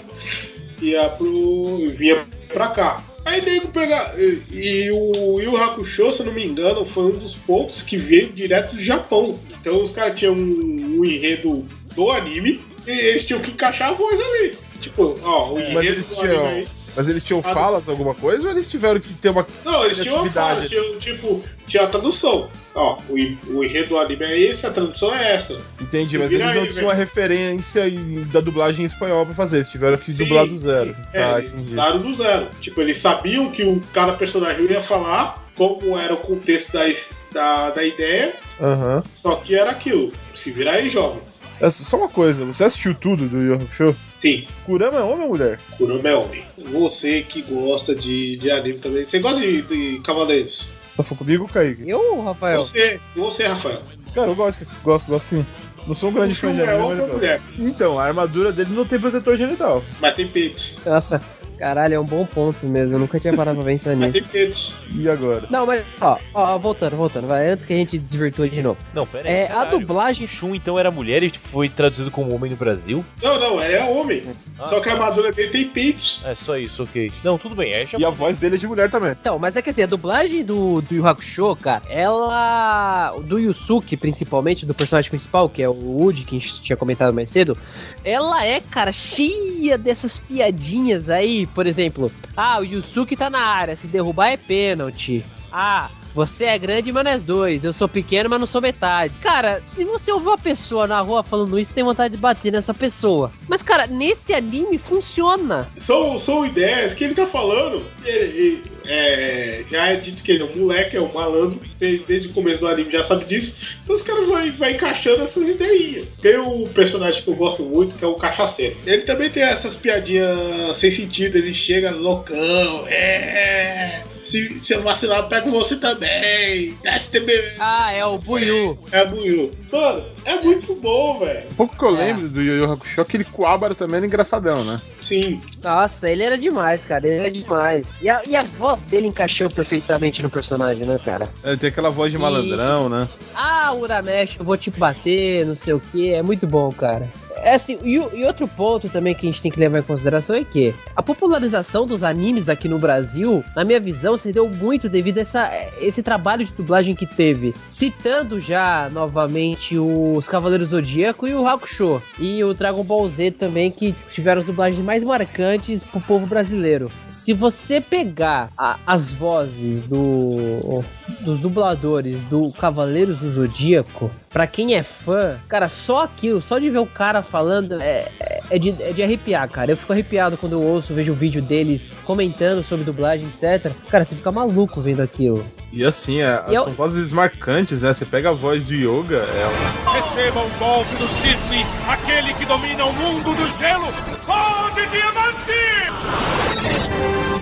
ia pro. vinha pra cá. Aí nego pegar. E, e o Yu Hakusho, se eu não me engano, foi um dos poucos que veio direto do Japão. Então os caras tinham um, um enredo do anime e eles tinham que encaixar a voz ali. Tipo, ó, o Mas enredo do tinham. anime. Mas eles tinham Ah, falas, alguma coisa, ou eles tiveram que ter uma Não, eles tinham uma fala, tinham, tipo, tinha a tradução. Ó, o, o enredo do anime é esse, a tradução é essa. Entendi, Se mas eles não aí, tinham a referência da dublagem em espanhol pra fazer, eles tiveram que Sim, dublar do zero. É, Tá, eles entendi. mudaram do zero. Tipo, eles sabiam que o, cada personagem ia falar, como era o contexto da, da, da ideia, Aham. só que era aquilo. Se virar aí, joga. É, Só uma coisa, você assistiu tudo do Yu Hakusho? Sim. Kurama é homem ou mulher? Kurama é homem. Você que gosta de, de anime também. Você gosta de, de Cavaleiros? Só foi comigo, Kaique? Eu, Rafael? Você, e você, Rafael. Cara, eu gosto, gosto, gosto sim. Não sou um grande fã de é anime, homem mas ou mulher? Então, a armadura dele não tem protetor genital. Mas tem peitos. Nossa, caralho, é um bom ponto mesmo. Eu nunca tinha parado pra pensar nisso. E agora? Não, mas, ó, ó, voltando, voltando, vai, antes que a gente desvirtua de novo. Não, pera aí. É, a caralho. dublagem. O Shun então era mulher e tipo, foi traduzido como homem no Brasil? Não, não, é homem. Ah, só que a tá. armadura dele tem peitos. É só isso, ok. Não, tudo bem. Já... E a voz dele é de mulher também. Então, mas é que assim, a dublagem do, do Yu Hakusho, cara, ela. Do Yusuke, principalmente, do personagem principal, que é o Woody, que a gente tinha comentado mais cedo, ela é, cara, cheia dessas piadinhas aí. Por exemplo, ah, o Yusuke tá na área, se derrubar é pênalti. Ah. Você é grande, mas não é dois. Eu sou pequeno, mas não sou metade. Cara, se você ouvir uma pessoa na rua falando isso, tem vontade de bater nessa pessoa. Mas, cara, nesse anime funciona. São, são ideias que ele tá falando. Ele, ele- é, já é dito que ele é um moleque, é um malandro. Desde, desde o começo do anime já sabe disso. Então os caras vão, vai encaixando essas ideinhas. Tem um personagem que eu gosto muito, que é o Cachaceiro. Ele também tem essas piadinhas sem sentido. Ele chega loucão, é. Se, se eu vacilar, eu pego você também. STB. Ah, é o Buiu. É o Buiu. Mano, é muito bom, velho. Pouco que eu lembro do Yu Yu Hakusho, aquele Kuwabara também era engraçadão, né? Sim. Nossa, ele era demais, cara. Ele era demais. E a, e a voz dele encaixou perfeitamente no personagem, né, cara? Ele tem aquela voz de E- malandrão, né? Ah, Uramesh, eu vou te bater, não sei o que. É muito bom, cara. É assim, e, e outro ponto também que a gente tem que levar em consideração é que a popularização dos animes aqui no Brasil, na minha visão, se deu muito devido a essa, esse trabalho de dublagem que teve. Citando já novamente os Cavaleiros Zodíaco e o Hakusho. E o Dragon Ball Z também, que tiveram as dublagens mais marcantes pro povo brasileiro. Se você pegar a- as vozes do, dos dubladores do Cavaleiros do Zodíaco, pra quem é fã, cara, só aquilo, só de ver o cara falando, é, é- é de, é de arrepiar, cara. Eu fico arrepiado quando eu ouço, vejo o vídeo deles comentando sobre dublagem, etc. Cara, você fica maluco vendo aquilo. E assim, é- E eu- são vozes marcantes, né? Você pega a voz do Yoga, ela. Receba o golpe do cisne, aquele que domina o mundo do gelo. Pode diamante!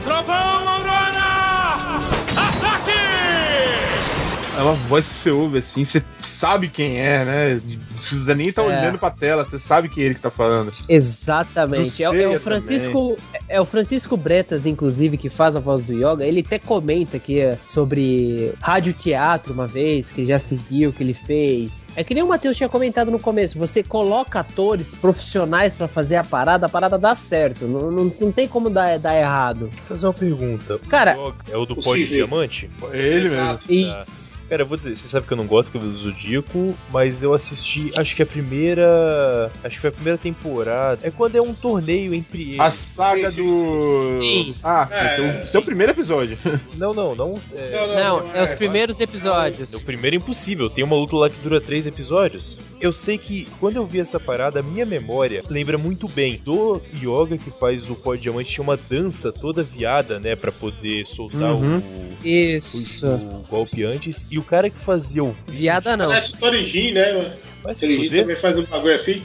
Trovão Aurora! É uma voz que você ouve assim, você sabe quem é, né? O Zé nem tá É. olhando pra tela, você sabe que é ele que tá falando. Exatamente. É, o- é o Francisco, é o Francisco Bretas, inclusive, que faz a voz do Yoga. Ele até comenta aqui é, sobre rádio teatro uma vez, que ele já seguiu, que ele fez. É que nem o Matheus tinha comentado no começo. Você coloca atores profissionais pra fazer a parada, a parada dá certo. Não, não, não tem como dar, dar errado. Vou fazer uma pergunta. Cara, é o do o pó de diamante? É ele mesmo. Isso. Cara, eu vou dizer, você sabe que eu não gosto do Cavaleiro do Zodíaco, mas eu assisti, acho que a primeira. Acho que foi a primeira temporada. É quando é um torneio entre eles. A saga do. Ah, sim, É. seu, seu primeiro episódio. Não, não, não. É... Não, é os primeiros episódios. O primeiro é impossível, tem uma luta lá que dura três episódios. Eu sei que quando eu vi essa parada, a minha memória lembra muito bem do Yoga que faz o pó de diamante, tinha uma dança toda viada, né, Pra poder soltar Uhum. o, Isso. o golpe antes. E o cara que fazia o Viada não. Parece o Torijin, né? Vai se Torijin fuder. também faz um bagulho assim.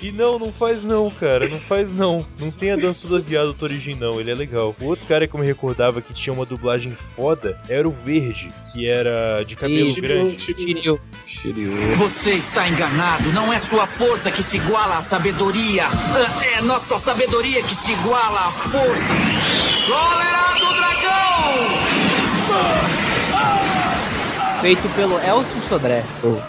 E não, não faz não, cara, não faz não. Não tem a dança toda viada do Torijin, não, ele é legal. O outro cara que eu me recordava que tinha uma dublagem foda era o Verde, que era de cabelo Isso. grande. Shiryu. Você está enganado. Não é sua força que se iguala à sabedoria. É nossa sabedoria que se iguala à força. Cólera do dragão! Oh! Feito pelo Elcio Sodré.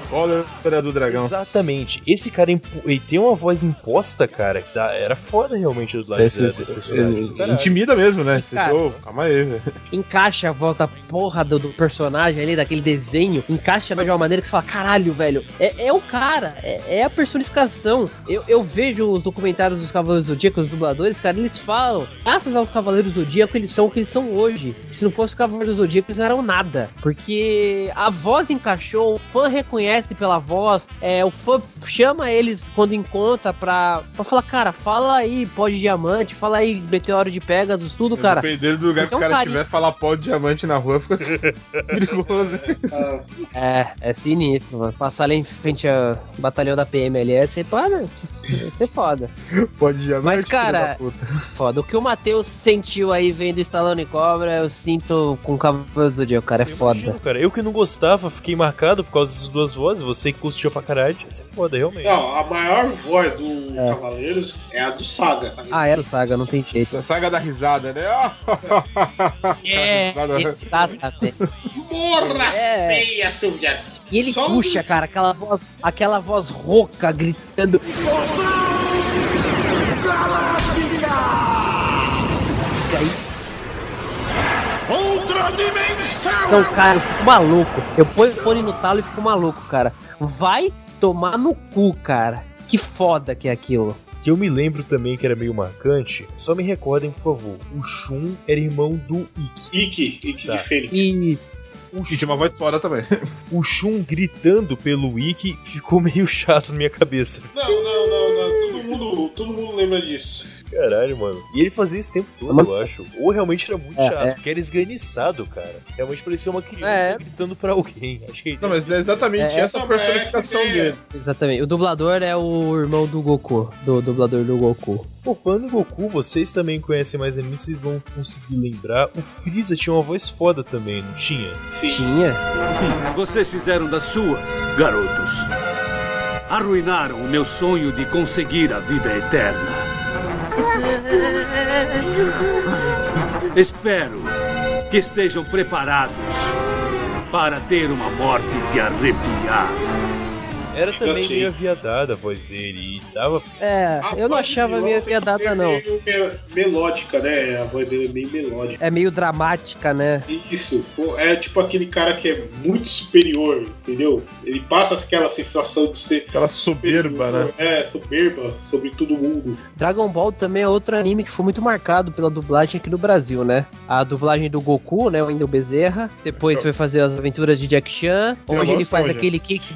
Olha a do dragão. Exatamente. Esse cara ele tem uma voz imposta, cara, que dá- era foda realmente dublagem Esse- desse esse- personagem. ele intimida mesmo, né? Você, Cara. ô, calma aí, velho. encaixa a voz da porra do, do personagem ali, daquele desenho, encaixa de uma maneira que você fala, caralho, velho, é, é o cara, é, é a personificação. Eu, eu vejo os documentários dos Cavaleiros do Zodíaco, os dubladores, cara, eles falam, graças aos Cavaleiros do Zodíaco, eles são o que eles são hoje. Se não fosse os Cavaleiros do Zodíaco, eles não eram nada. Porque a voz encaixou, o fã reconhece pela voz, é, o fã chama eles quando encontra pra, pra falar, cara, fala aí, pó de diamante, fala aí, meteoro de Pegasus, tudo, cara. Dependendo do lugar que o um cara carinho. estiver, falar pó de diamante na rua fica perigoso. É, é sinistro, mano. Passar ali em frente ao batalhão da PM ali é ser foda. É ser foda. Pó de diamante. Mas, cara, foda. O que o Matheus sentiu aí vendo Stallone Cobra, eu sinto com o Cavaleiro do Zodíaco, cara. É foda. Imagina, cara, eu que não gostava, fiquei marcado por causa dessas duas vozes. Você que curtiu pra caralho, isso é foda, realmente. Não, a maior voz do Cavaleiros é a do Saga. tá? Ah, era o Saga, não tem jeito. Essa saga da risada, né? É, Risada- exatamente. Morra É. feia, seu viado. E ele Só um- puxa, cara, aquela voz, aquela voz rouca, gritando. E aí, Outra dimensão! São, cara, eu fico maluco. Eu ponho o fone no talo e fico maluco, cara. Vai tomar no cu, cara. Que foda que é aquilo. Que eu me lembro também que era meio marcante, só me recordem, por favor. O Shun era irmão do Ikki. Ikki, Ikki Tá. de Fênix. Isso. O E tinha uma voz fora também. O Shun gritando pelo Ikki ficou meio chato na minha cabeça. Não, não, não, não. Todo mundo, todo mundo lembra disso. Caralho, mano. E ele fazia isso o tempo todo, eu acho. Ou realmente era muito É, chato, é. porque era esganiçado, cara. Realmente parecia uma criança É. gritando pra alguém. Acho que Não, mas é exatamente É, essa essa- personificação dele. Exatamente. O dublador é o irmão do Goku. Do dublador do Goku. Pô, falando em Goku, vocês também conhecem mais anime, vocês vão conseguir lembrar. O Freeza tinha uma voz foda também, não tinha? Sim. Tinha? Vocês fizeram das suas, garotos. Arruinaram o meu sonho de conseguir a vida eterna. Espero que estejam preparados para ter uma morte de arrepiar. Era também meio aviadada a voz dele e dava. É, A eu não achava meio ser não. meio me- melódica, né? A voz dele é meio melódica. É meio dramática, né? Isso, é tipo aquele cara que é muito superior, entendeu? Ele passa aquela sensação de ser. Aquela soberba, né? É, soberba sobre todo mundo. Dragon Ball também é outro anime que foi muito marcado pela dublagem aqui no Brasil, né? A dublagem do Goku, né? O Wendel Bezerra. Depois foi fazer as aventuras de Jack Chan. Hoje ele faz Esponja. aquele Kick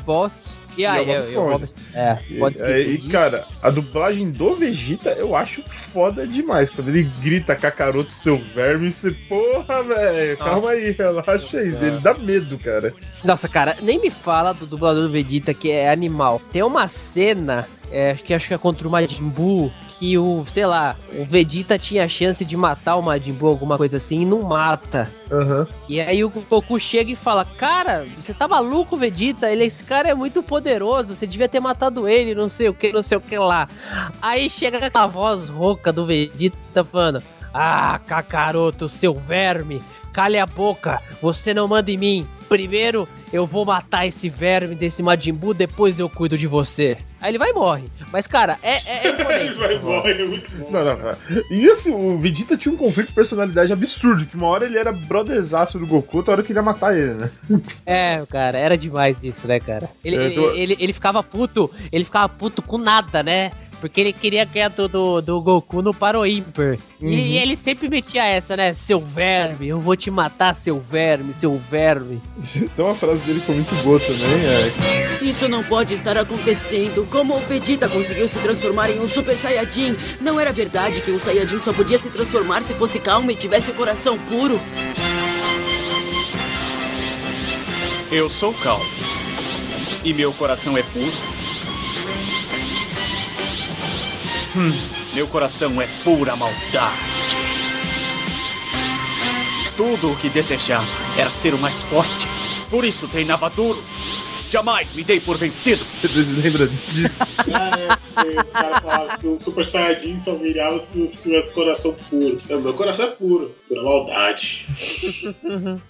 E E aí, o Bob é, e o Esponja. Bob- é, pode E, esquecer e, cara, a dublagem do Vegeta eu acho foda demais. Quando ele grita Kakaroto, seu verme, você, porra, velho, calma aí, relaxa aí. Ele dá medo, cara. Nossa, cara, nem me fala do dublador do Vegeta que é animal. Tem uma cena, é, que acho que é contra o Majin Buu, que o, sei lá, o Vegeta tinha chance de matar o Majin Buu, alguma coisa assim, e não mata. Aham. E aí o Goku chega e fala: Cara, você tá maluco, Vegeta? Ele, esse cara é muito poderoso, você devia ter matado ele, não sei o que, não sei o que lá. Aí chega aquela voz rouca do Vegeta falando: Ah, Kakaroto, seu verme, cale a boca, você não manda em mim. Primeiro eu vou matar esse verme desse Majin Buu, depois eu cuido de você. Aí ele vai e morre. Mas, cara, é, é, é imponente. essa voz. é muito bom. Não, não, não. E assim, o Vegeta tinha um conflito de personalidade absurdo, que uma hora ele era brotherzaço do Goku, outra hora queria matar ele, né? É, cara, era demais isso, né, cara? Ele, É, ele, tô- ele, ele ficava puto, ele ficava puto com nada, né? Porque ele queria ganhar do, do, do Goku no Paro Ímpar. Uhum. E, e ele sempre metia essa, né? Seu verme, eu vou te matar, seu verme, seu verme. Então uma frase dele foi muito boa também, é... Isso não pode estar acontecendo. Como o Vegeta conseguiu se transformar em um Super Saiyajin? Não era verdade que um Saiyajin só podia se transformar se fosse calmo e tivesse o coração puro? Eu sou calmo. E meu coração é puro. Hum, meu coração é pura maldade. Tudo o que desejava era ser o mais forte. Por isso treinava duro. Jamais me dei por vencido. Lembra disso? É, o cara falava que o Super Saiyajin só virava se você tivesse coração puro. Não, meu coração é puro, pura maldade.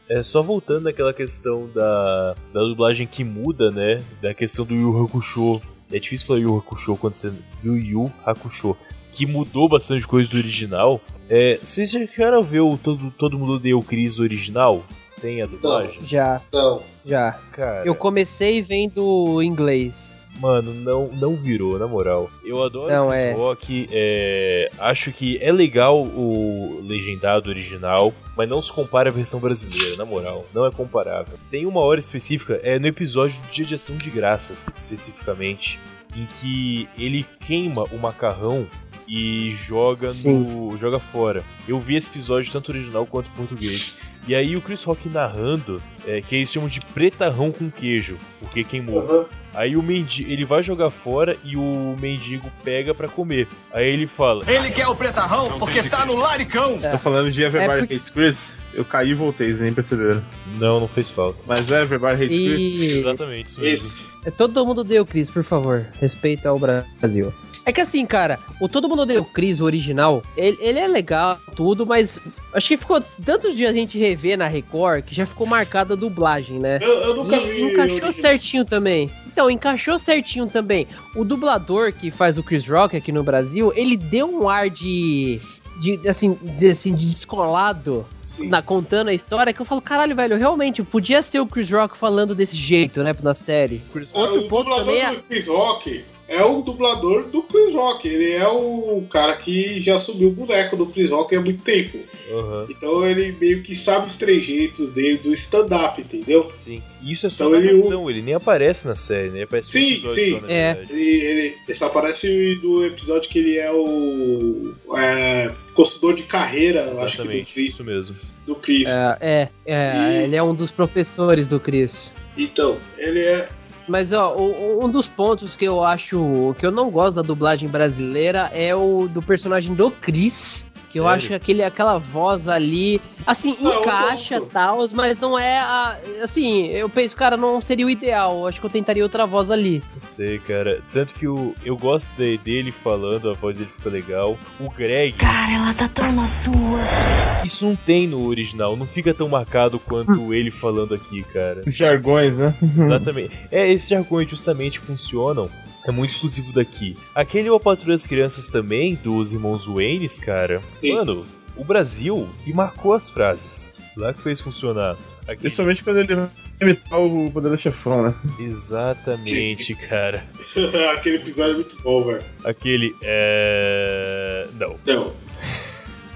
É, só voltando àquela questão da, da dublagem que muda, né? Da questão do Yu Hakusho. É difícil falar Yu Hakusho quando você viu Yu Hakusho. Que mudou bastante coisa do original. É, vocês já chegaram a ver o Todo, todo Mundo Odeia o Chris original? Sem a dublagem? Já. Não. Já. Cara. Eu comecei vendo inglês. Mano, não, não virou, na moral. Eu adoro Não, o é. Rock, é, acho que é legal o legendado original, mas não se compara à versão brasileira, na moral. Não é comparável. Tem uma hora específica, é no episódio do Dia de Ação de Graças, especificamente, em que ele queima o macarrão e joga no joga fora. Eu vi esse episódio tanto original quanto português. E aí o Chris Rock narrando, é, que eles chamam de pretarrão com queijo, porque queimou. Aí o mendigo, ele vai jogar fora e o mendigo pega pra comer. Aí ele fala: Ele quer o pretarrão porque tá no laricão. Tô falando de Everybody É porque- Hates Chris. Eu caí e voltei, vocês nem perceberam. Não, não fez falta. Mas é Everybody Hates Chris. E Exatamente, isso mesmo. É, todo mundo o Chris, por favor. Respeito ao Brasil. É que assim, cara, o Todo Mundo Odeia o Chris, o original, ele, ele é legal, tudo, mas acho que ficou tantos dias a gente rever na Record que já ficou marcada a dublagem, né? Eu, eu nunca E vi. encaixou certinho também. Então, encaixou certinho também. O dublador que faz o Chris Rock aqui no Brasil, ele deu um ar de. de assim, dizer assim, de descolado. Na, contando a história, que eu falo, caralho, velho, realmente, podia ser o Chris Rock falando desse jeito, né, na série. Outro o ponto também é. do Chris Rock é o dublador do Chris Rock. Ele é o cara que já subiu o boneco do Chris Rock há muito tempo. Aham. Então ele meio que sabe os trejeitos dele do stand-up, entendeu? Sim. E isso é só Então ele- narração, ele nem aparece na série, né? Ele aparece no Sim, episódio sim. só, É. Ele, ele, ele só aparece do episódio que ele é o é, de carreira, eu acho que do Exatamente, Chris. isso mesmo. Do Chris. É, é, é, E- ele é um dos professores do Chris. Então, ele é. Mas, ó, o- um dos pontos que eu acho que eu não gosto da dublagem brasileira é o do personagem do Chris. Que eu acho que aquele, aquela voz ali, assim, Ah, eu encaixa tal, mas não é a. Assim, eu penso, cara, não seria o ideal. Eu acho que eu tentaria outra voz ali. Não sei, cara. Tanto que o, eu gosto de- dele falando, a voz dele fica legal. O Greg, Cara, ela tá tão na sua. isso não tem no original, não fica tão marcado quanto ele falando aqui, cara. Os jargões, né? Exatamente. É, esses jargões justamente funcionam. É muito exclusivo daqui. Aquele O Patrulha das Crianças também, dos irmãos Waynes, cara. Sim. Mano, o Brasil que marcou as frases. Lá que fez funcionar. Aquele... Principalmente quando ele vai imitar o poder do chefão, né? Exatamente, cara. Aquele episódio é muito bom, velho. Aquele. É. Não. Então.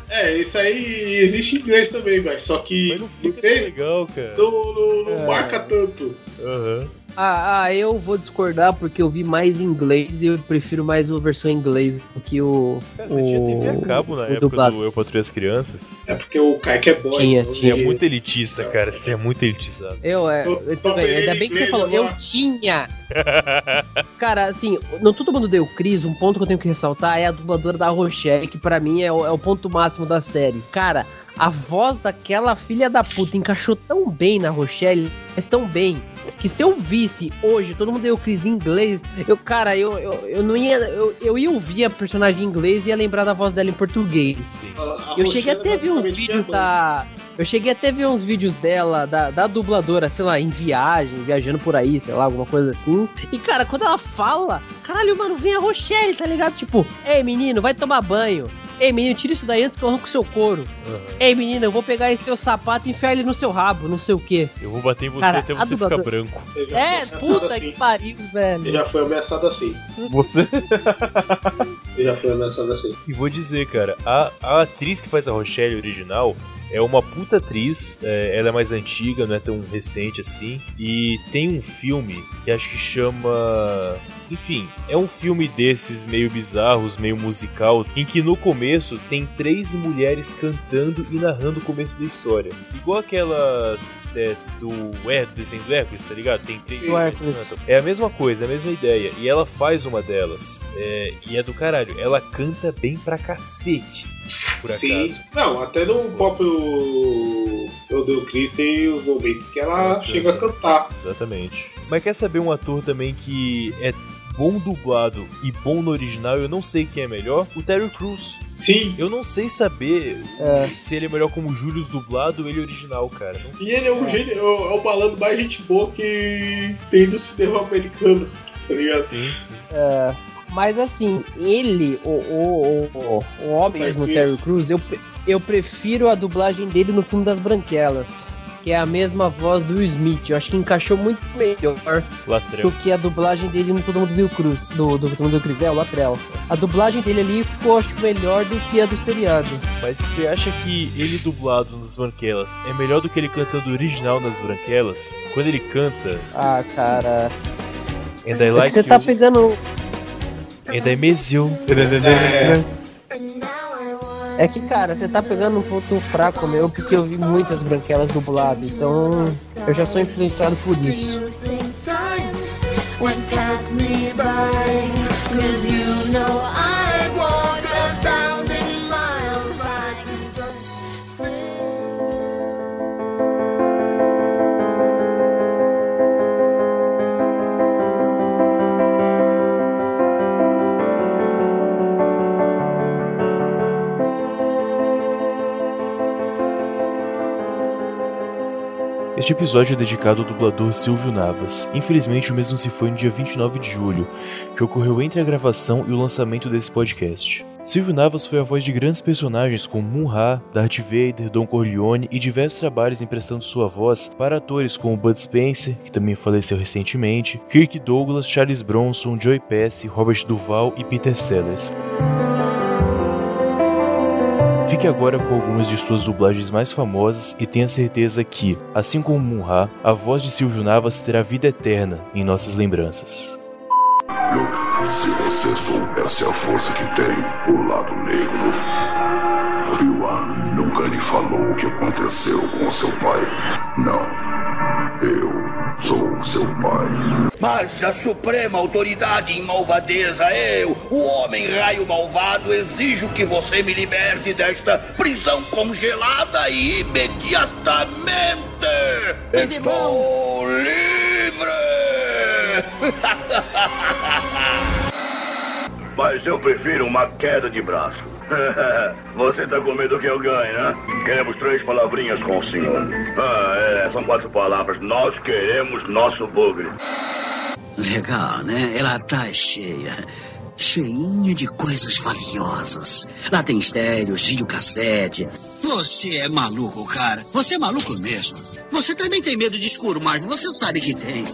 É, isso aí existe em inglês também, velho. Só que Mas não não fica tão tem. legal, cara. Não, não, não É. marca tanto. Aham. Ah, ah, eu vou discordar porque eu vi mais em inglês e eu prefiro mais a versão em inglês do que o. Cara, você tinha TV a cabo na o época dublado. do Eu Patrulho as Crianças? É porque o Kaique é boy. Tinha, então Você é muito elitista, cara. Você é muito elitizado. Eu, é, eu também. Ainda bem que você falou, eu tinha. Cara, assim, no Todo Mundo Deu Cris, um ponto que eu tenho que ressaltar é a dubladora da Rochelle, que pra mim é o, é o ponto máximo da série. Cara, a voz daquela filha da puta encaixou tão bem na Rochelle, mas tão bem, que se eu visse hoje Todo Mundo Deu Cris em inglês, eu, cara, eu, eu, eu não ia. Eu, eu ia ouvir a personagem em inglês e ia lembrar da voz dela em português. A Eu cheguei até a ver uns vídeos da. Eu cheguei até a ver uns vídeos dela, da, da dubladora, sei lá, em viagem, viajando por aí, sei lá, alguma coisa assim. E, cara, quando ela fala, caralho, mano, vem a Rochelle, tá ligado? Tipo, ei, menino, vai tomar banho. Ei, menino, tira isso daí antes que eu arranco seu couro. Ei, menino, eu vou pegar esse seu sapato e enfiar ele no seu rabo, não sei o quê. Eu vou bater em você Cara, até você ficar branco. É, puta ameaçado que assim. pariu, velho. Eu já fui ameaçado assim. Você? Eu já fui ameaçado assim. E vou dizer, cara, a, a atriz que faz a Rochelle original é uma puta atriz, é, ela é mais antiga, não é tão recente assim. E tem um filme que acho que chama. Enfim, é um filme desses meio bizarros, meio musical, em que no começo tem três mulheres cantando e narrando o começo da história. Igual aquelas é, do é, desenho do Hércules, tá ligado? Tem três mulheres. É a mesma coisa, é a mesma ideia. E ela faz uma delas. É, e é do caralho. Ela canta bem pra cacete, por acaso. Sim. Não, até no próprio Eu Deu Cris tem os momentos que ela É, chega a cantar. Exatamente. Mas quer saber um ator também que é bom dublado e bom no original? Eu não sei quem é melhor. O Terry Crews. Sim. Eu não sei saber se ele é melhor como Julius dublado ou ele original, cara. Não- E ele é um é o é o malandro mais gente boa que tem no cinema americano, tá ligado? Sim, sim. É, mas assim, ele, o, o, o, o homem mesmo, o Terry Crews, eu, eu prefiro a dublagem dele no filme das Branquelas. Que é a mesma voz do Smith. Eu acho que encaixou muito melhor do que a dublagem dele no Todo Mundo Deu Cruz. Do, do Todo Mundo Cruz, é, o Latrell. A dublagem dele ali ficou, acho, melhor do que a do seriado. Mas você acha que ele dublado nas Branquelas é melhor do que ele cantando original nas Branquelas? Quando ele canta Ah, cara. And I É Like você tá You, pegando. And I Miss You. É que, cara, você tá pegando um ponto fraco meu, porque eu vi muitas branquelas dubladas, então eu já sou influenciado por isso. Went past me by, cause you know I'd Este episódio é dedicado ao dublador Silvio Navas. Infelizmente, o mesmo se foi no dia 29 de julho, que ocorreu entre a gravação e o lançamento desse podcast. Silvio Navas foi a voz de grandes personagens como Moon-Ha, Darth Vader, Don Corleone e diversos trabalhos emprestando sua voz para atores como Bud Spencer, que também faleceu recentemente, Kirk Douglas, Charles Bronson, Joey Pesci, Robert Duval e Peter Sellers. Fique agora com algumas de suas dublagens mais famosas e tenha certeza que, assim como Munha, a voz de Silvio Navas terá vida eterna em nossas lembranças. Se você soubesse a força que tem o lado negro, Obi-Wan nunca lhe falou o que aconteceu com seu pai. Não. Eu sou seu pai. Mas a suprema autoridade em malvadeza, eu, o homem raio malvado, exijo que você me liberte desta prisão congelada e imediatamente. Estou livre! Mas eu prefiro uma queda de braço. Você tá com medo que eu ganhe, né? Queremos três palavrinhas com o senhor. Ah, é, são quatro palavras. Nós queremos nosso bugre. Legal, né? Ela tá cheia. Cheinha de coisas valiosas. Lá tem estéreos, videocassete. Você é maluco, cara. Você é maluco mesmo. Você também tem medo de escuro, Martin. Você sabe que tem.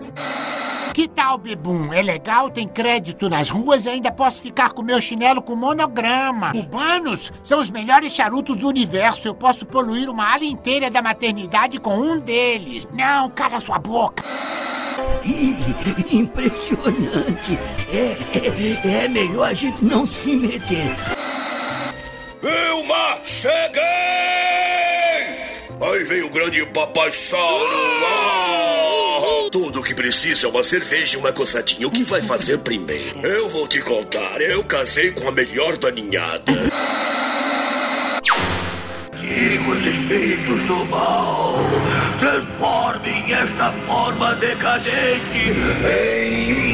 Que tal, Bebum? É legal, tem crédito nas ruas e ainda posso ficar com meu chinelo com monograma. Cubanos são os melhores charutos do universo. Eu posso poluir uma ala inteira da maternidade com um deles. Não, cala sua boca. Ih, impressionante. É, é, é melhor a gente não se meter. Vilma, cheguei! Aí vem o grande papai Sauro. Precisa é uma cerveja e uma coçadinha. O que vai fazer primeiro? Eu vou te contar. Eu casei com a melhor da ninhada. Os espíritos do mal, transformem esta forma decadente em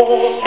Oh.